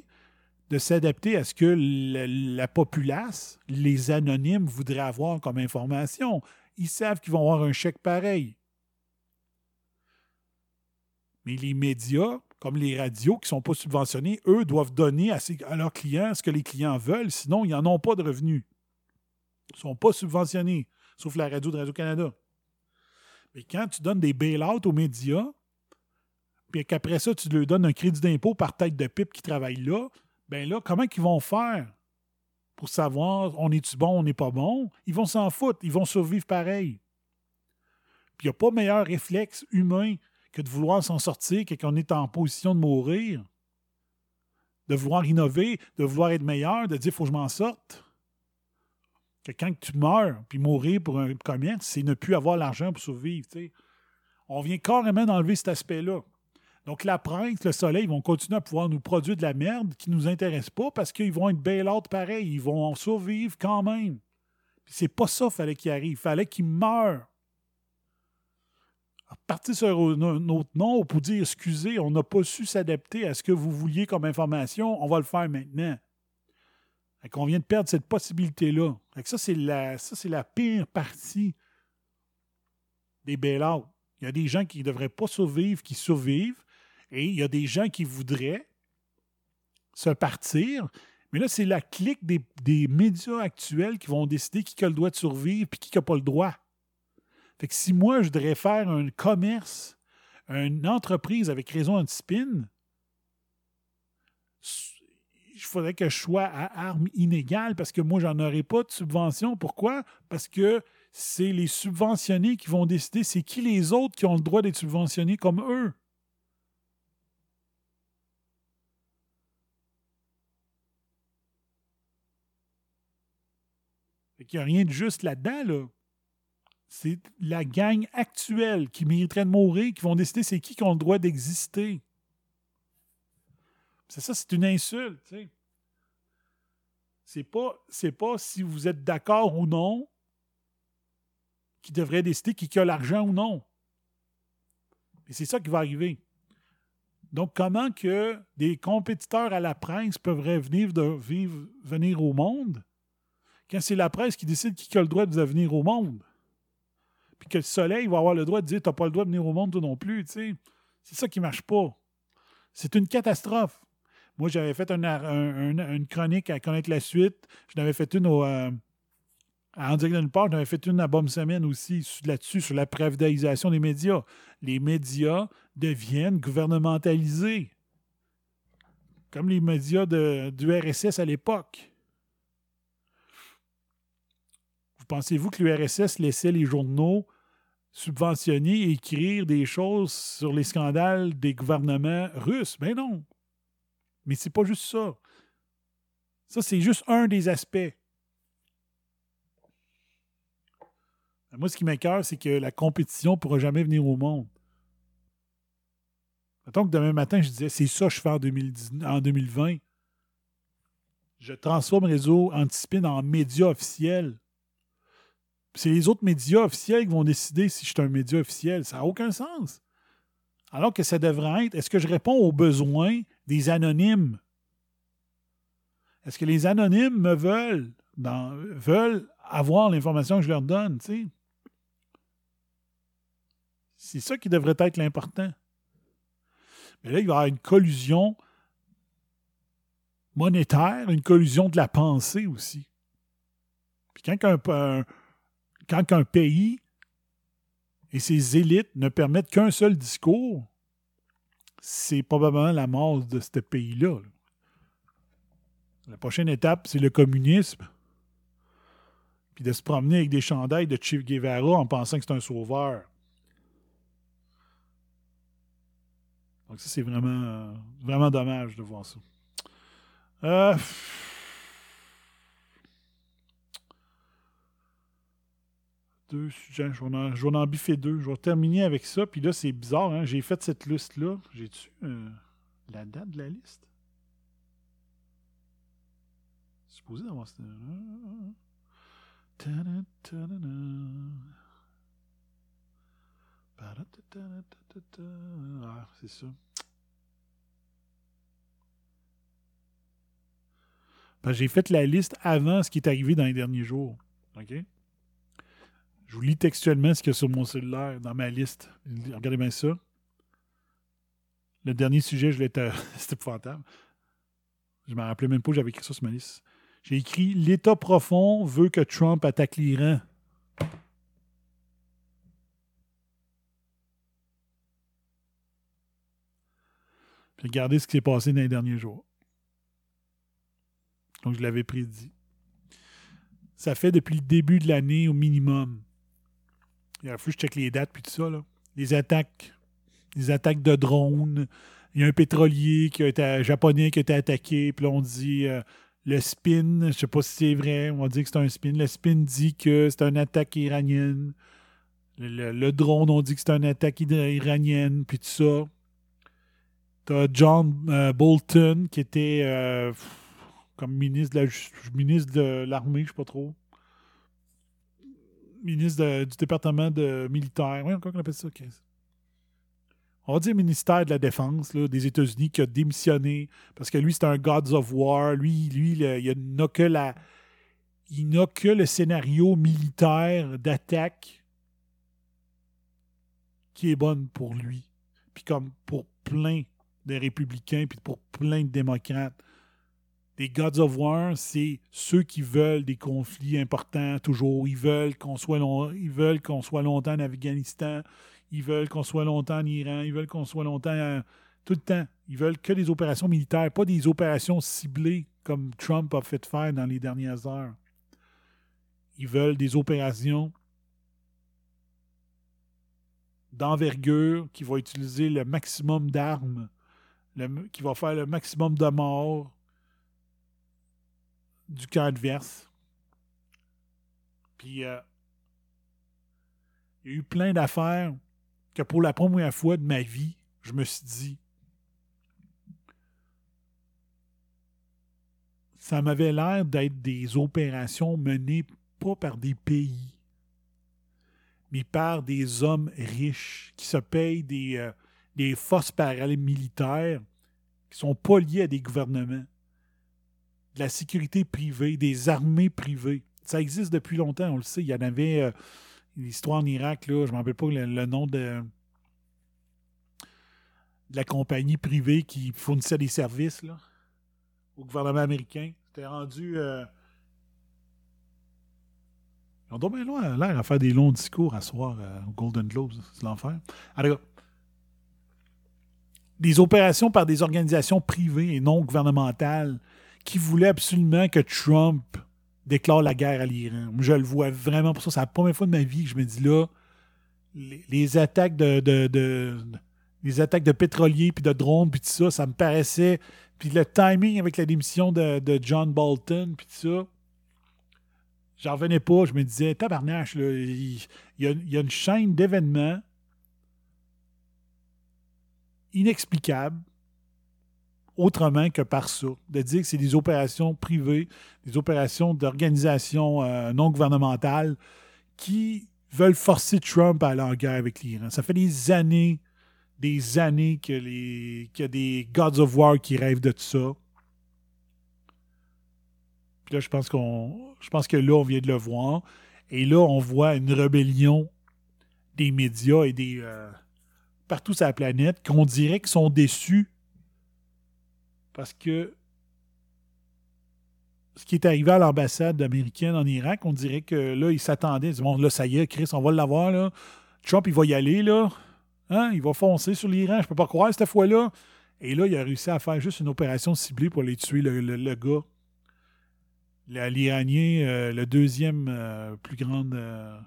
de s'adapter à ce que la, la populace, les anonymes, voudraient avoir comme information. Ils savent qu'ils vont avoir un chèque pareil. Mais les médias, comme les radios qui ne sont pas subventionnés, eux doivent donner à leurs clients ce que les clients veulent, sinon ils n'en ont pas de revenus. Ne sont pas subventionnés, sauf la radio de Radio-Canada. Mais quand tu donnes des bail-out aux médias, puis qu'après ça, tu leur donnes un crédit d'impôt par tête de pipe qui travaille là, ben là, comment ils vont faire pour savoir on est-tu bon, on n'est pas bon? Ils vont s'en foutre, ils vont survivre pareil. Puis il n'y a pas meilleur réflexe humain que de vouloir s'en sortir quand on est en position de mourir, de vouloir innover, de vouloir être meilleur, de dire faut que je m'en sorte. Que quand tu meurs, puis mourir pour un commerce, c'est ne plus avoir l'argent pour survivre. On vient carrément d'enlever cet aspect-là. Donc, la presse, le soleil, vont continuer à pouvoir nous produire de la merde qui ne nous intéresse pas parce qu'ils vont être bail-out pareil. Ils vont en survivre quand même. Puis c'est pas ça qu'il fallait qu'il arrive. Il fallait qu'ils meurent. Partir sur un autre nom pour dire excusez, on n'a pas su s'adapter à ce que vous vouliez comme information, on va le faire maintenant. Qu'on vient de perdre cette possibilité-là. Ça, c'est la, la pire partie des bail-out. Il y a des gens qui ne devraient pas survivre, qui survivent, et il y a des gens qui voudraient se partir. Mais là, c'est la clique des, des médias actuels qui vont décider qui a le droit de survivre et qui n'a pas le droit. Fait que si moi, je voudrais faire un commerce, une entreprise avec raison anti-spin, il faudrait que je sois à armes inégales parce que moi, j'en aurais pas de subvention. Pourquoi? Parce que c'est les subventionnés qui vont décider c'est qui les autres qui ont le droit d'être subventionnés comme eux. Qu'il n'y a rien de juste là-dedans, là. C'est la gang actuelle qui mériterait de mourir, qui vont décider c'est qui qui ont le droit d'exister. C'est ça, c'est une insulte. C'est pas, si vous êtes d'accord ou non qui devrait décider qui a l'argent ou non. Et c'est ça qui va arriver. Donc, comment que des compétiteurs à la presse peuvent venir, venir au monde quand c'est la presse qui décide qui a le droit de venir au monde? Puis que le soleil va avoir le droit de dire T'as pas le droit de venir au monde, toi non plus. C'est ça qui marche pas. C'est une catastrophe. Moi, j'avais fait un- un- un- une chronique à connaître la suite. J'en avais fait une au, euh, à En direct nulle part. J'en avais fait une à Bonne Semaine aussi là-dessus, sur la privatisation des médias. Les médias deviennent gouvernementalisés. Comme les médias de- du RSS à l'époque. Vous pensez-vous que l'URSS laissait les journaux subventionner et écrire des choses sur les scandales des gouvernements russes? Ben non. Mais c'est pas juste ça. Ça, c'est juste un des aspects. Moi, ce qui m'écœure, c'est que la compétition ne pourra jamais venir au monde. Mettons que demain matin, je disais, c'est ça que je fais en, 2010 en 2020. Je transforme Réseau Antispin en média officiel. C'est les autres médias officiels qui vont décider si je suis un média officiel. Ça n'a aucun sens. Alors que ça devrait être, est-ce que je réponds aux besoins des anonymes? Est-ce que les anonymes me veulent, avoir l'information que je leur donne? C'est ça qui devrait être l'important. Mais là, il y avoir une collusion monétaire, une collusion de la pensée aussi. Puis quand quand un pays et ses élites ne permettent qu'un seul discours, c'est probablement la mort de ce pays-là. là. La prochaine étape, c'est le communisme. Puis de se promener avec des chandails de Che Guevara en pensant que c'est un sauveur. Donc ça, c'est vraiment, vraiment dommage de voir ça. Euh, deux sujets. Je vais en, deux. Je vais terminer avec ça. Puis là, c'est bizarre. Hein? J'ai fait cette liste-là. J'ai-tu euh, la date de la liste? Supposé d'avoir cette... Pa-da-ta-ta-ta-ta-ta. Ah, c'est ça. Que j'ai fait la liste avant ce qui est arrivé dans les derniers jours. OK? Je vous lis textuellement ce qu'il y a sur mon cellulaire dans ma liste. Regardez bien ça. Le dernier sujet, je l'ai. C'était épouvantable. Je ne me rappelais même pas que j'avais écrit ça sur ma liste. J'ai écrit L'État profond veut que Trump attaque l'Iran. Regardez ce qui s'est passé dans les derniers jours. Donc, je l'avais prédit. Ça fait depuis le début de l'année au minimum. Il a fallu que je check les dates puis tout ça. Là. Les attaques. Les attaques de drones. Il y a un pétrolier qui a été, japonais qui a été attaqué. Puis là, on dit euh, le spin. Je sais pas si c'est vrai. On va dire que c'est un spin. Le spin dit que c'est une attaque iranienne. Le, le- drone, on dit que c'est une attaque ira- iranienne. Puis tout ça. T'as John euh, Bolton qui était euh, comme ministre de la ministre de l'armée, je sais pas trop. Ministre du département de militaire. Oui, encore qu'on appelle ça. qu'est-ce? On va dire ministère de la Défense là, des États-Unis qui a démissionné parce que lui, c'est un Gods of War. Lui, lui il n'a que la. Il n'a que le scénario militaire d'attaque qui est bonne pour lui. Puis comme pour plein de républicains, puis pour plein de démocrates. Les Gods of War, c'est ceux qui veulent des conflits importants toujours. Ils veulent qu'on soit, long- ils veulent qu'on soit longtemps en Afghanistan. Ils veulent qu'on soit longtemps en Iran. Ils veulent qu'on soit longtemps tout le temps. Ils veulent que des opérations militaires, pas des opérations ciblées comme Trump a fait faire dans les dernières heures. Ils veulent des opérations d'envergure qui vont utiliser le maximum d'armes, qui va faire le maximum de morts du camp adverse. Puis, euh, il y a eu plein d'affaires que pour la première fois de ma vie, je me suis dit, ça m'avait l'air d'être des opérations menées pas par des pays, mais par des hommes riches qui se payent des, euh, des forces paramilitaires qui sont pas liées à des gouvernements, de la sécurité privée, des armées privées. Ça existe depuis longtemps, on le sait. Il y en avait euh, l'histoire en Irak, là, je ne me rappelle pas le, nom de, la compagnie privée qui fournissait des services au gouvernement américain. C'était rendu. euh, Ils ont bien loin- l'air à faire des longs discours à soir euh, au Golden Globes. C'est l'enfer. Cas, des opérations par des organisations privées et non gouvernementales qui voulaient absolument que Trump déclare la guerre à l'Iran. Je le vois vraiment pour ça. C'est la première fois de ma vie que je me dis là, les, attaques de, les attaques de pétroliers puis de drones puis tout ça, ça me paraissait. Puis le timing avec la démission de, John Bolton puis tout ça, j'en revenais pas. Je me disais, tabarnache, il y a, il y a une chaîne d'événements inexplicables autrement que par ça. De dire que c'est des opérations privées, des opérations d'organisations euh, non gouvernementales qui veulent forcer Trump à aller en guerre avec l'Iran. Ça fait des années, des années que les, qu'il y a des Gods of War qui rêvent de tout ça. Puis là, je pense qu'on. Je pense que là, on vient de le voir. Et là, on voit une rébellion des médias et des. euh, partout sur la planète qu'on dirait qu'ils sont déçus parce que ce qui est arrivé à l'ambassade américaine en Irak, on dirait que là, ils s'attendaient. Bon, là, ça y est, Chris, on va l'avoir, là. Trump, il va y aller, là. Hein? Il va foncer sur l'Iran. Je peux pas croire cette fois-là. Et là, il a réussi à faire juste une opération ciblée pour aller tuer le, le- gars. L'Iranien, euh, le deuxième euh, plus grande. euh,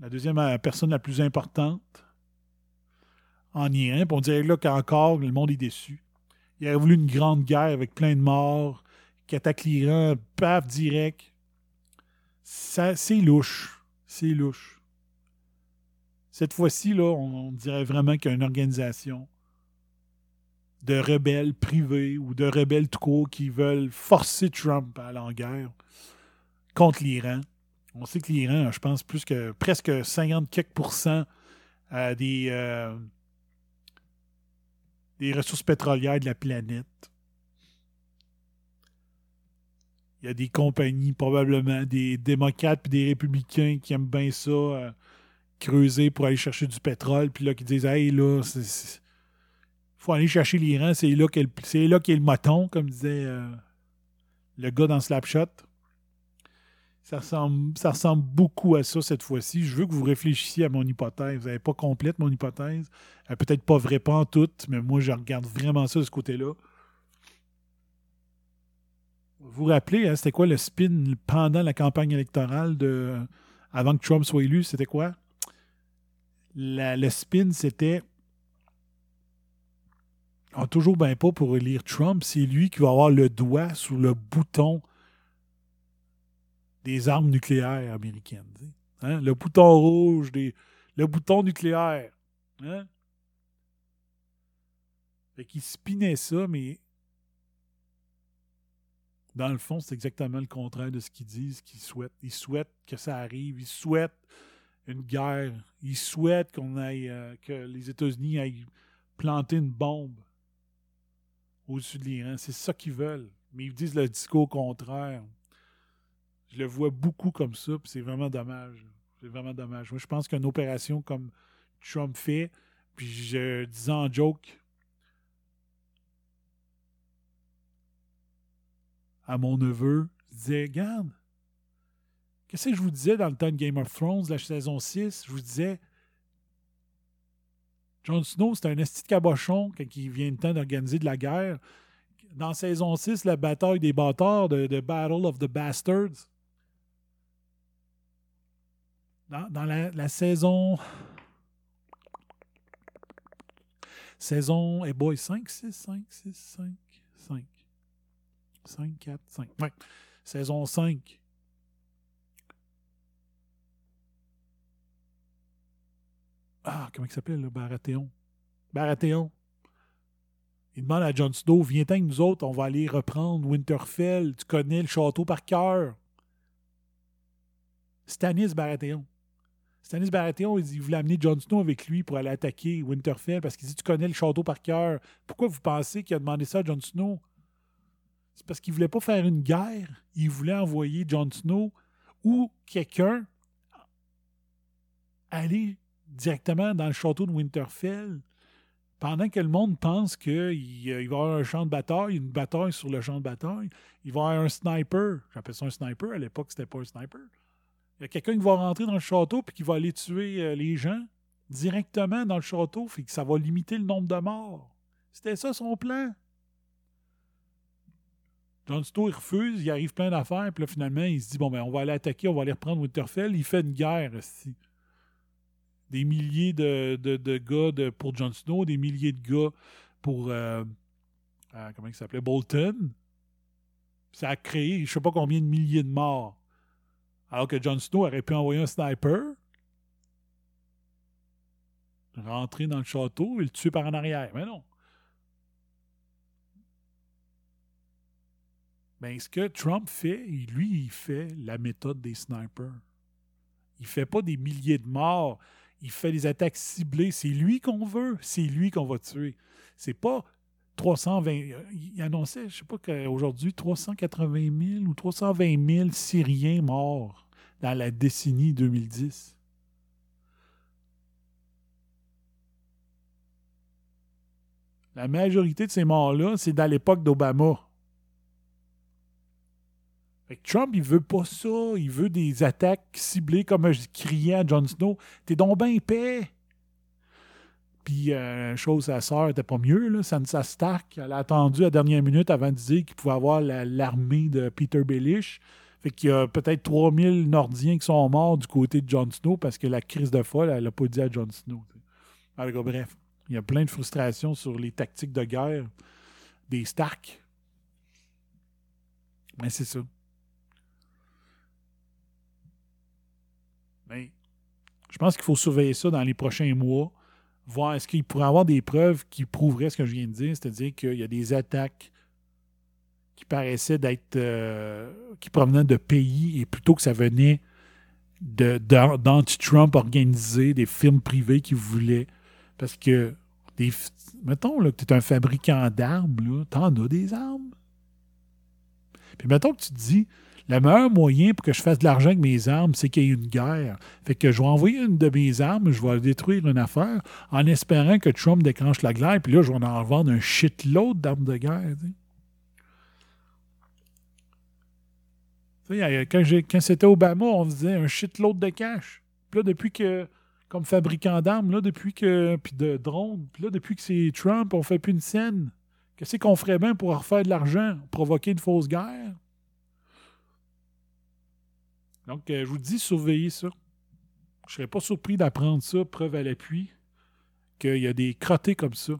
la deuxième personne la plus importante en Iran. Puis on dirait là qu'encore, le monde est déçu. Il aurait voulu une grande guerre avec plein de morts, l'Iran, paf, direct. C'est louche. C'est louche. Cette fois-ci, là, on, dirait vraiment qu'il y a une organisation de rebelles privés ou de rebelles tout court qui veulent forcer Trump à aller en guerre contre l'Iran. On sait que l'Iran, je pense, plus que presque 50 quelques pourcents euh, des, euh, des ressources pétrolières de la planète. Il y a des compagnies, probablement des démocrates et des républicains qui aiment bien ça, euh, creuser pour aller chercher du pétrole, puis là, qui disent Hey, là, c'est- faut aller chercher l'Iran, c'est là qu'est le, qu'est le moton, comme disait euh, le gars dans Slapshot. Ça ressemble, beaucoup à ça cette fois-ci. Je veux que vous réfléchissiez à mon hypothèse. Vous n'avez pas complète mon hypothèse. Elle est peut-être pas vraie pas en tout, mais moi, je regarde vraiment ça de ce côté-là. Vous vous rappelez, hein, c'était quoi le spin pendant la campagne électorale de avant que Trump soit élu? C'était quoi? Le spin, c'était ah, toujours bien pas pour élire Trump, c'est lui qui va avoir le doigt sur le bouton des armes nucléaires américaines. Hein? Le bouton rouge, le bouton nucléaire. Hein? Fait qu'il spinait ça, mais dans le fond, c'est exactement le contraire de ce qu'ils disent, qu'ils souhaitent. Ils souhaitent que ça arrive, ils souhaitent une guerre, ils souhaitent qu'on aille, euh, que les États-Unis aillent planter une bombe au-dessus de l'Iran. C'est ça qu'ils veulent. Mais ils disent le discours contraire. Je le vois beaucoup comme ça, puis c'est vraiment dommage. C'est vraiment dommage. Moi, je pense qu'une opération comme Trump fait, puis je disais en joke à mon neveu, je disais, regarde, qu'est-ce que je vous disais dans le temps de Game of Thrones, la saison 6? Je vous disais, Jon Snow, c'est un esti de cabochon quand il vient le temps d'organiser de la guerre. Dans saison 6, la bataille des bâtards, de, de Battle of the Bastards. Dans, la, saison. Saison. Eh boy, 5, 6, 5, 6, 5, 5. 5, 4, 5. Ouais. Saison 5. Ah, comment il s'appelle, le Baratheon? Baratheon. Il demande à Jon Snow Viens avec nous autres, on va aller reprendre Winterfell. Tu connais le château par cœur. Stannis Baratheon. Stannis Baratheon, il, voulait amener Jon Snow avec lui pour aller attaquer Winterfell parce qu'il dit Tu connais le château par cœur. Pourquoi vous pensez qu'il a demandé ça à Jon Snow? C'est parce qu'il voulait pas faire une guerre. Il voulait envoyer Jon Snow ou quelqu'un aller directement dans le château de Winterfell pendant que le monde pense qu'il euh, va y avoir un champ de bataille, une bataille sur le champ de bataille, il va y avoir un sniper. J'appelle ça un sniper. À l'époque, c'était pas un sniper. Il y a quelqu'un qui va rentrer dans le château puis qui va aller tuer euh, les gens directement dans le château, fait que ça va limiter le nombre de morts. C'était ça son plan. Jon Snow, il refuse, il arrive plein d'affaires, puis là, finalement, il se dit bon, ben, on va aller attaquer, on va aller reprendre Winterfell. Il fait une guerre, ici des milliers de, de, gars pour Jon Snow, des milliers de gars pour. Euh, euh, comment il s'appelait Bolton. Ça a créé je ne sais pas combien de milliers de morts. Alors que Jon Snow aurait pu envoyer un sniper, rentrer dans le château et le tuer par en arrière. Mais non. Mais ce que Trump fait, lui, il fait la méthode des snipers. Il fait pas des milliers de morts il fait des attaques ciblées. C'est lui qu'on veut, c'est lui qu'on va tuer. C'est pas 320. Il annonçait, je sais pas qu'aujourd'hui, 380 000 ou 320 000 Syriens morts dans la décennie 2010. La majorité de ces morts-là, c'est dans l'époque d'Obama. Trump, il veut pas ça. Il veut des attaques ciblées, comme je criais à Jon Snow. T'es donc bien épais. Puis, euh, chose, sa sœur était pas mieux, là. Sansa Stark, elle a attendu la dernière minute avant de dire qu'il pouvait avoir l'armée de Peter Baelish. Fait qu'il y a peut-être 3000 Nordiens qui sont morts du côté de Jon Snow parce que la crise de folle, elle l'a pas dit à Jon Snow. Bref, il y a plein de frustrations sur les tactiques de guerre des Stark. Mais c'est ça. Mais je pense qu'il faut surveiller ça dans les prochains mois, voir est-ce qu'il pourrait avoir des preuves qui prouveraient ce que je viens de dire, c'est-à-dire qu'il y a des attaques qui paraissaient d'être. Euh, qui provenaient de pays et plutôt que ça venait d'anti-Trump organisés, des films privés qui voulaient. Parce que, mettons là, que tu es un fabricant d'armes, tu en as des armes. Puis mettons que tu te dis, le meilleur moyen pour que je fasse de l'argent avec mes armes, c'est qu'il y ait une guerre. Fait que je vais envoyer une de mes armes, je vais détruire une affaire en espérant que Trump déclenche la guerre, puis là, je vais en vendre un shitload d'armes de guerre. quand, quand c'était Obama, on faisait un shitload de cash. Puis là, depuis que, comme fabricant d'armes, là, depuis que, puis de drones, puis là, depuis que c'est Trump, on fait plus une scène. Qu'est-ce qu'on ferait bien pour refaire de l'argent, provoquer une fausse guerre? Donc, euh, je vous dis, surveillez ça. Je ne serais pas surpris d'apprendre ça, preuve à l'appui, qu'il y a des crottés comme ça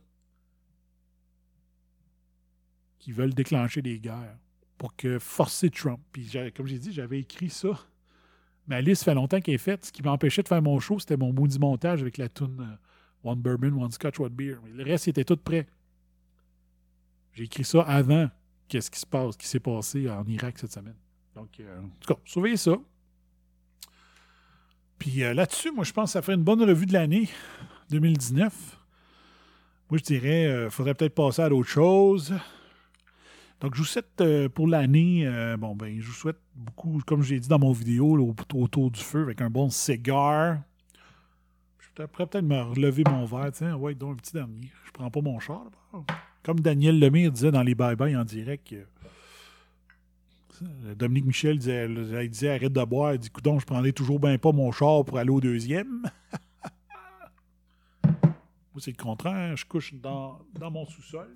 qui veulent déclencher des guerres pour que forcer Trump. Puis, comme j'ai dit, j'avais écrit ça. Ma liste fait longtemps qu'elle est faite. Ce qui m'empêchait de faire mon show, c'était mon maudit montage avec la tune euh, One Bourbon, One Scotch, One Beer. Mais le reste, était tout prêt. J'ai écrit ça avant qu'est-ce qui se passe, qui s'est passé en Irak cette semaine. Donc, euh, en tout cas, surveillez ça. Puis euh, là-dessus, moi, je pense que ça ferait une bonne revue de l'année 2019. Moi, je dirais, euh, faudrait peut-être passer à d'autres choses. Donc, je vous souhaite euh, pour l'année, bon, ben, je vous souhaite beaucoup, comme j'ai dit dans mon vidéo, autour du feu, avec un bon cigare. Je pourrais peut-être me relever mon verre, tiens, ouais, donc un petit dernier. Je prends pas mon char. Comme Daniel Lemire disait dans les bye-bye en direct, Dominique Michel disait, arrête de boire. Il dit Coudon, je prendrai toujours bien pas mon char pour aller au deuxième. Moi, c'est le contraire. Je couche dans, mon sous-sol.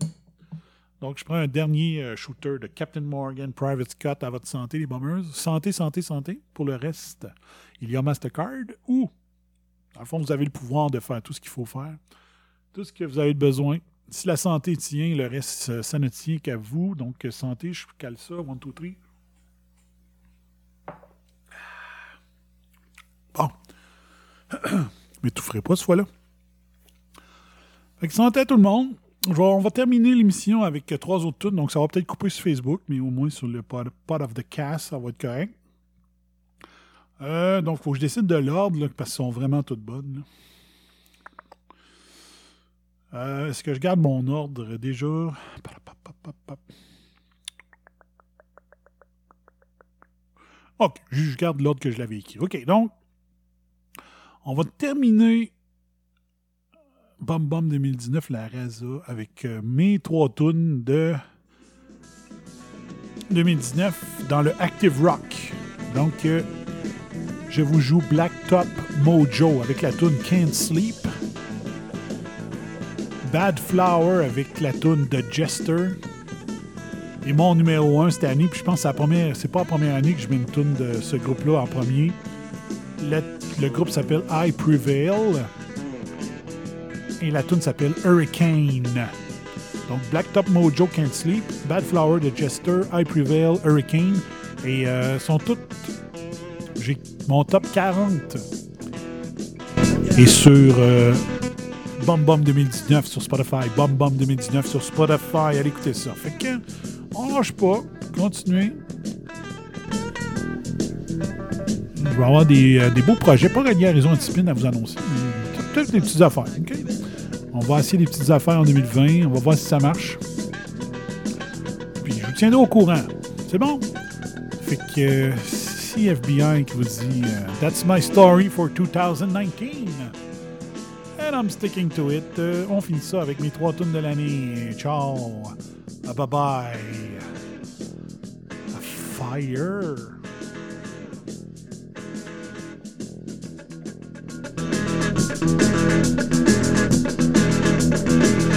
Donc, je prends un dernier euh, shooter de Captain Morgan Private Scott à votre santé, les bombers. Santé, santé, santé. Pour le reste, il y a Mastercard ou, dans le fond, vous avez le pouvoir de faire tout ce qu'il faut faire, tout ce que vous avez besoin. Si la santé tient, le reste, ça ne tient qu'à vous. Donc, santé, je cale ça. One, two, three. Bon. Mais tout ferait pas ce fois-là. Fait que santé tout le monde. on va terminer l'émission avec euh, trois autres tunes. Donc, ça va peut-être couper sur Facebook, mais au moins sur le pod, of the cast, ça va être correct. Euh, donc, il faut que je décide de l'ordre, parce qu'elles sont vraiment toutes bonnes. Euh, Est-ce que je garde mon ordre déjà? OK, je garde l'ordre que je l'avais écrit. OK, donc, on va terminer Bum Bum 2019, la Raza, avec euh, mes trois tunes de 2019 dans le Active Rock. Donc, euh, je vous joue Black Top Mojo avec la tune Can't Sleep. Bad Flower avec la tune de Jester. Et mon numéro 1 cette année, puis je pense que c'est pas la première année que je mets une tune de ce groupe-là en premier. Le groupe s'appelle I Prevail. Et la tune s'appelle Hurricane. Donc Black Top Mojo Can't Sleep, Bad Flower de Jester, I Prevail, Hurricane. Et euh, sont toutes. J'ai mon top 40. Et sur Bum Bum 2019 sur Spotify. Bum Bum 2019 sur Spotify. Allez écouter ça. Fait que, on lâche pas. Continuez. Vais avoir des, euh, des beaux projets. Pas reliés à Raison Discipline à vous annoncer, mais peut-être des petites affaires. On va essayer des petites affaires en 2020. On va voir si ça marche. Puis je vous tiendrai au courant. C'est bon? Fait que si FBI qui vous dit euh, That's my story for 2019. And I'm sticking to it. Euh, on finit ça avec mes trois tunes de l'année. Ciao. Bye bye. Fire. Thank you.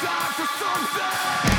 It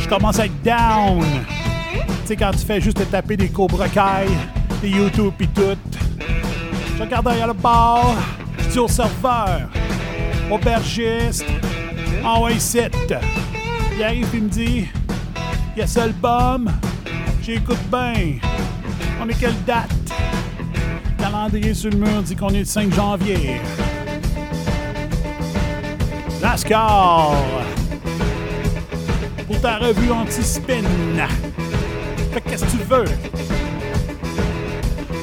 je commence à être down. Tu sais, quand tu fais juste te taper des Cobra Kai, des YouTube pis tout. Je regarde derrière le bar, je dis au serveur, aubergiste, envoie. Il arrive et me dit, il y a seul bum, j'écoute bien. On est quelle date? Calendrier sur le mur dit qu'on est le 5 janvier. NASCAR! Revue anti-spin. Fait que qu'est-ce que tu veux?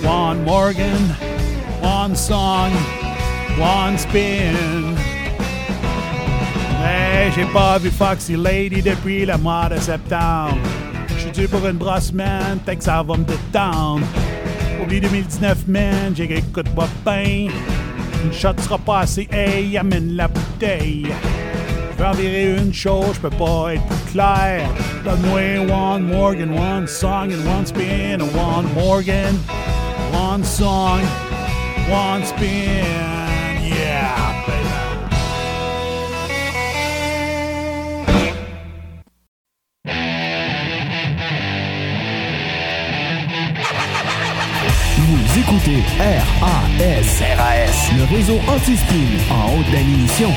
One Morgan, one song, one spin. Mais j'ai pas vu Foxy Lady depuis le mois de septembre. Je suis dû pour une brosse, man, fait que ça va me détendre. Oublie 2019, man, j'écoute pas bien. Une shot sera pas assez, hey, amène la bouteille. Je vais en virer une chose, je peux pas être clair. Donne-moi one Morgan, one song and one spin. One Morgan, one song, one spin. Yeah. Vous écoutez RAS, RAS, le réseau anti-spin en haute définition.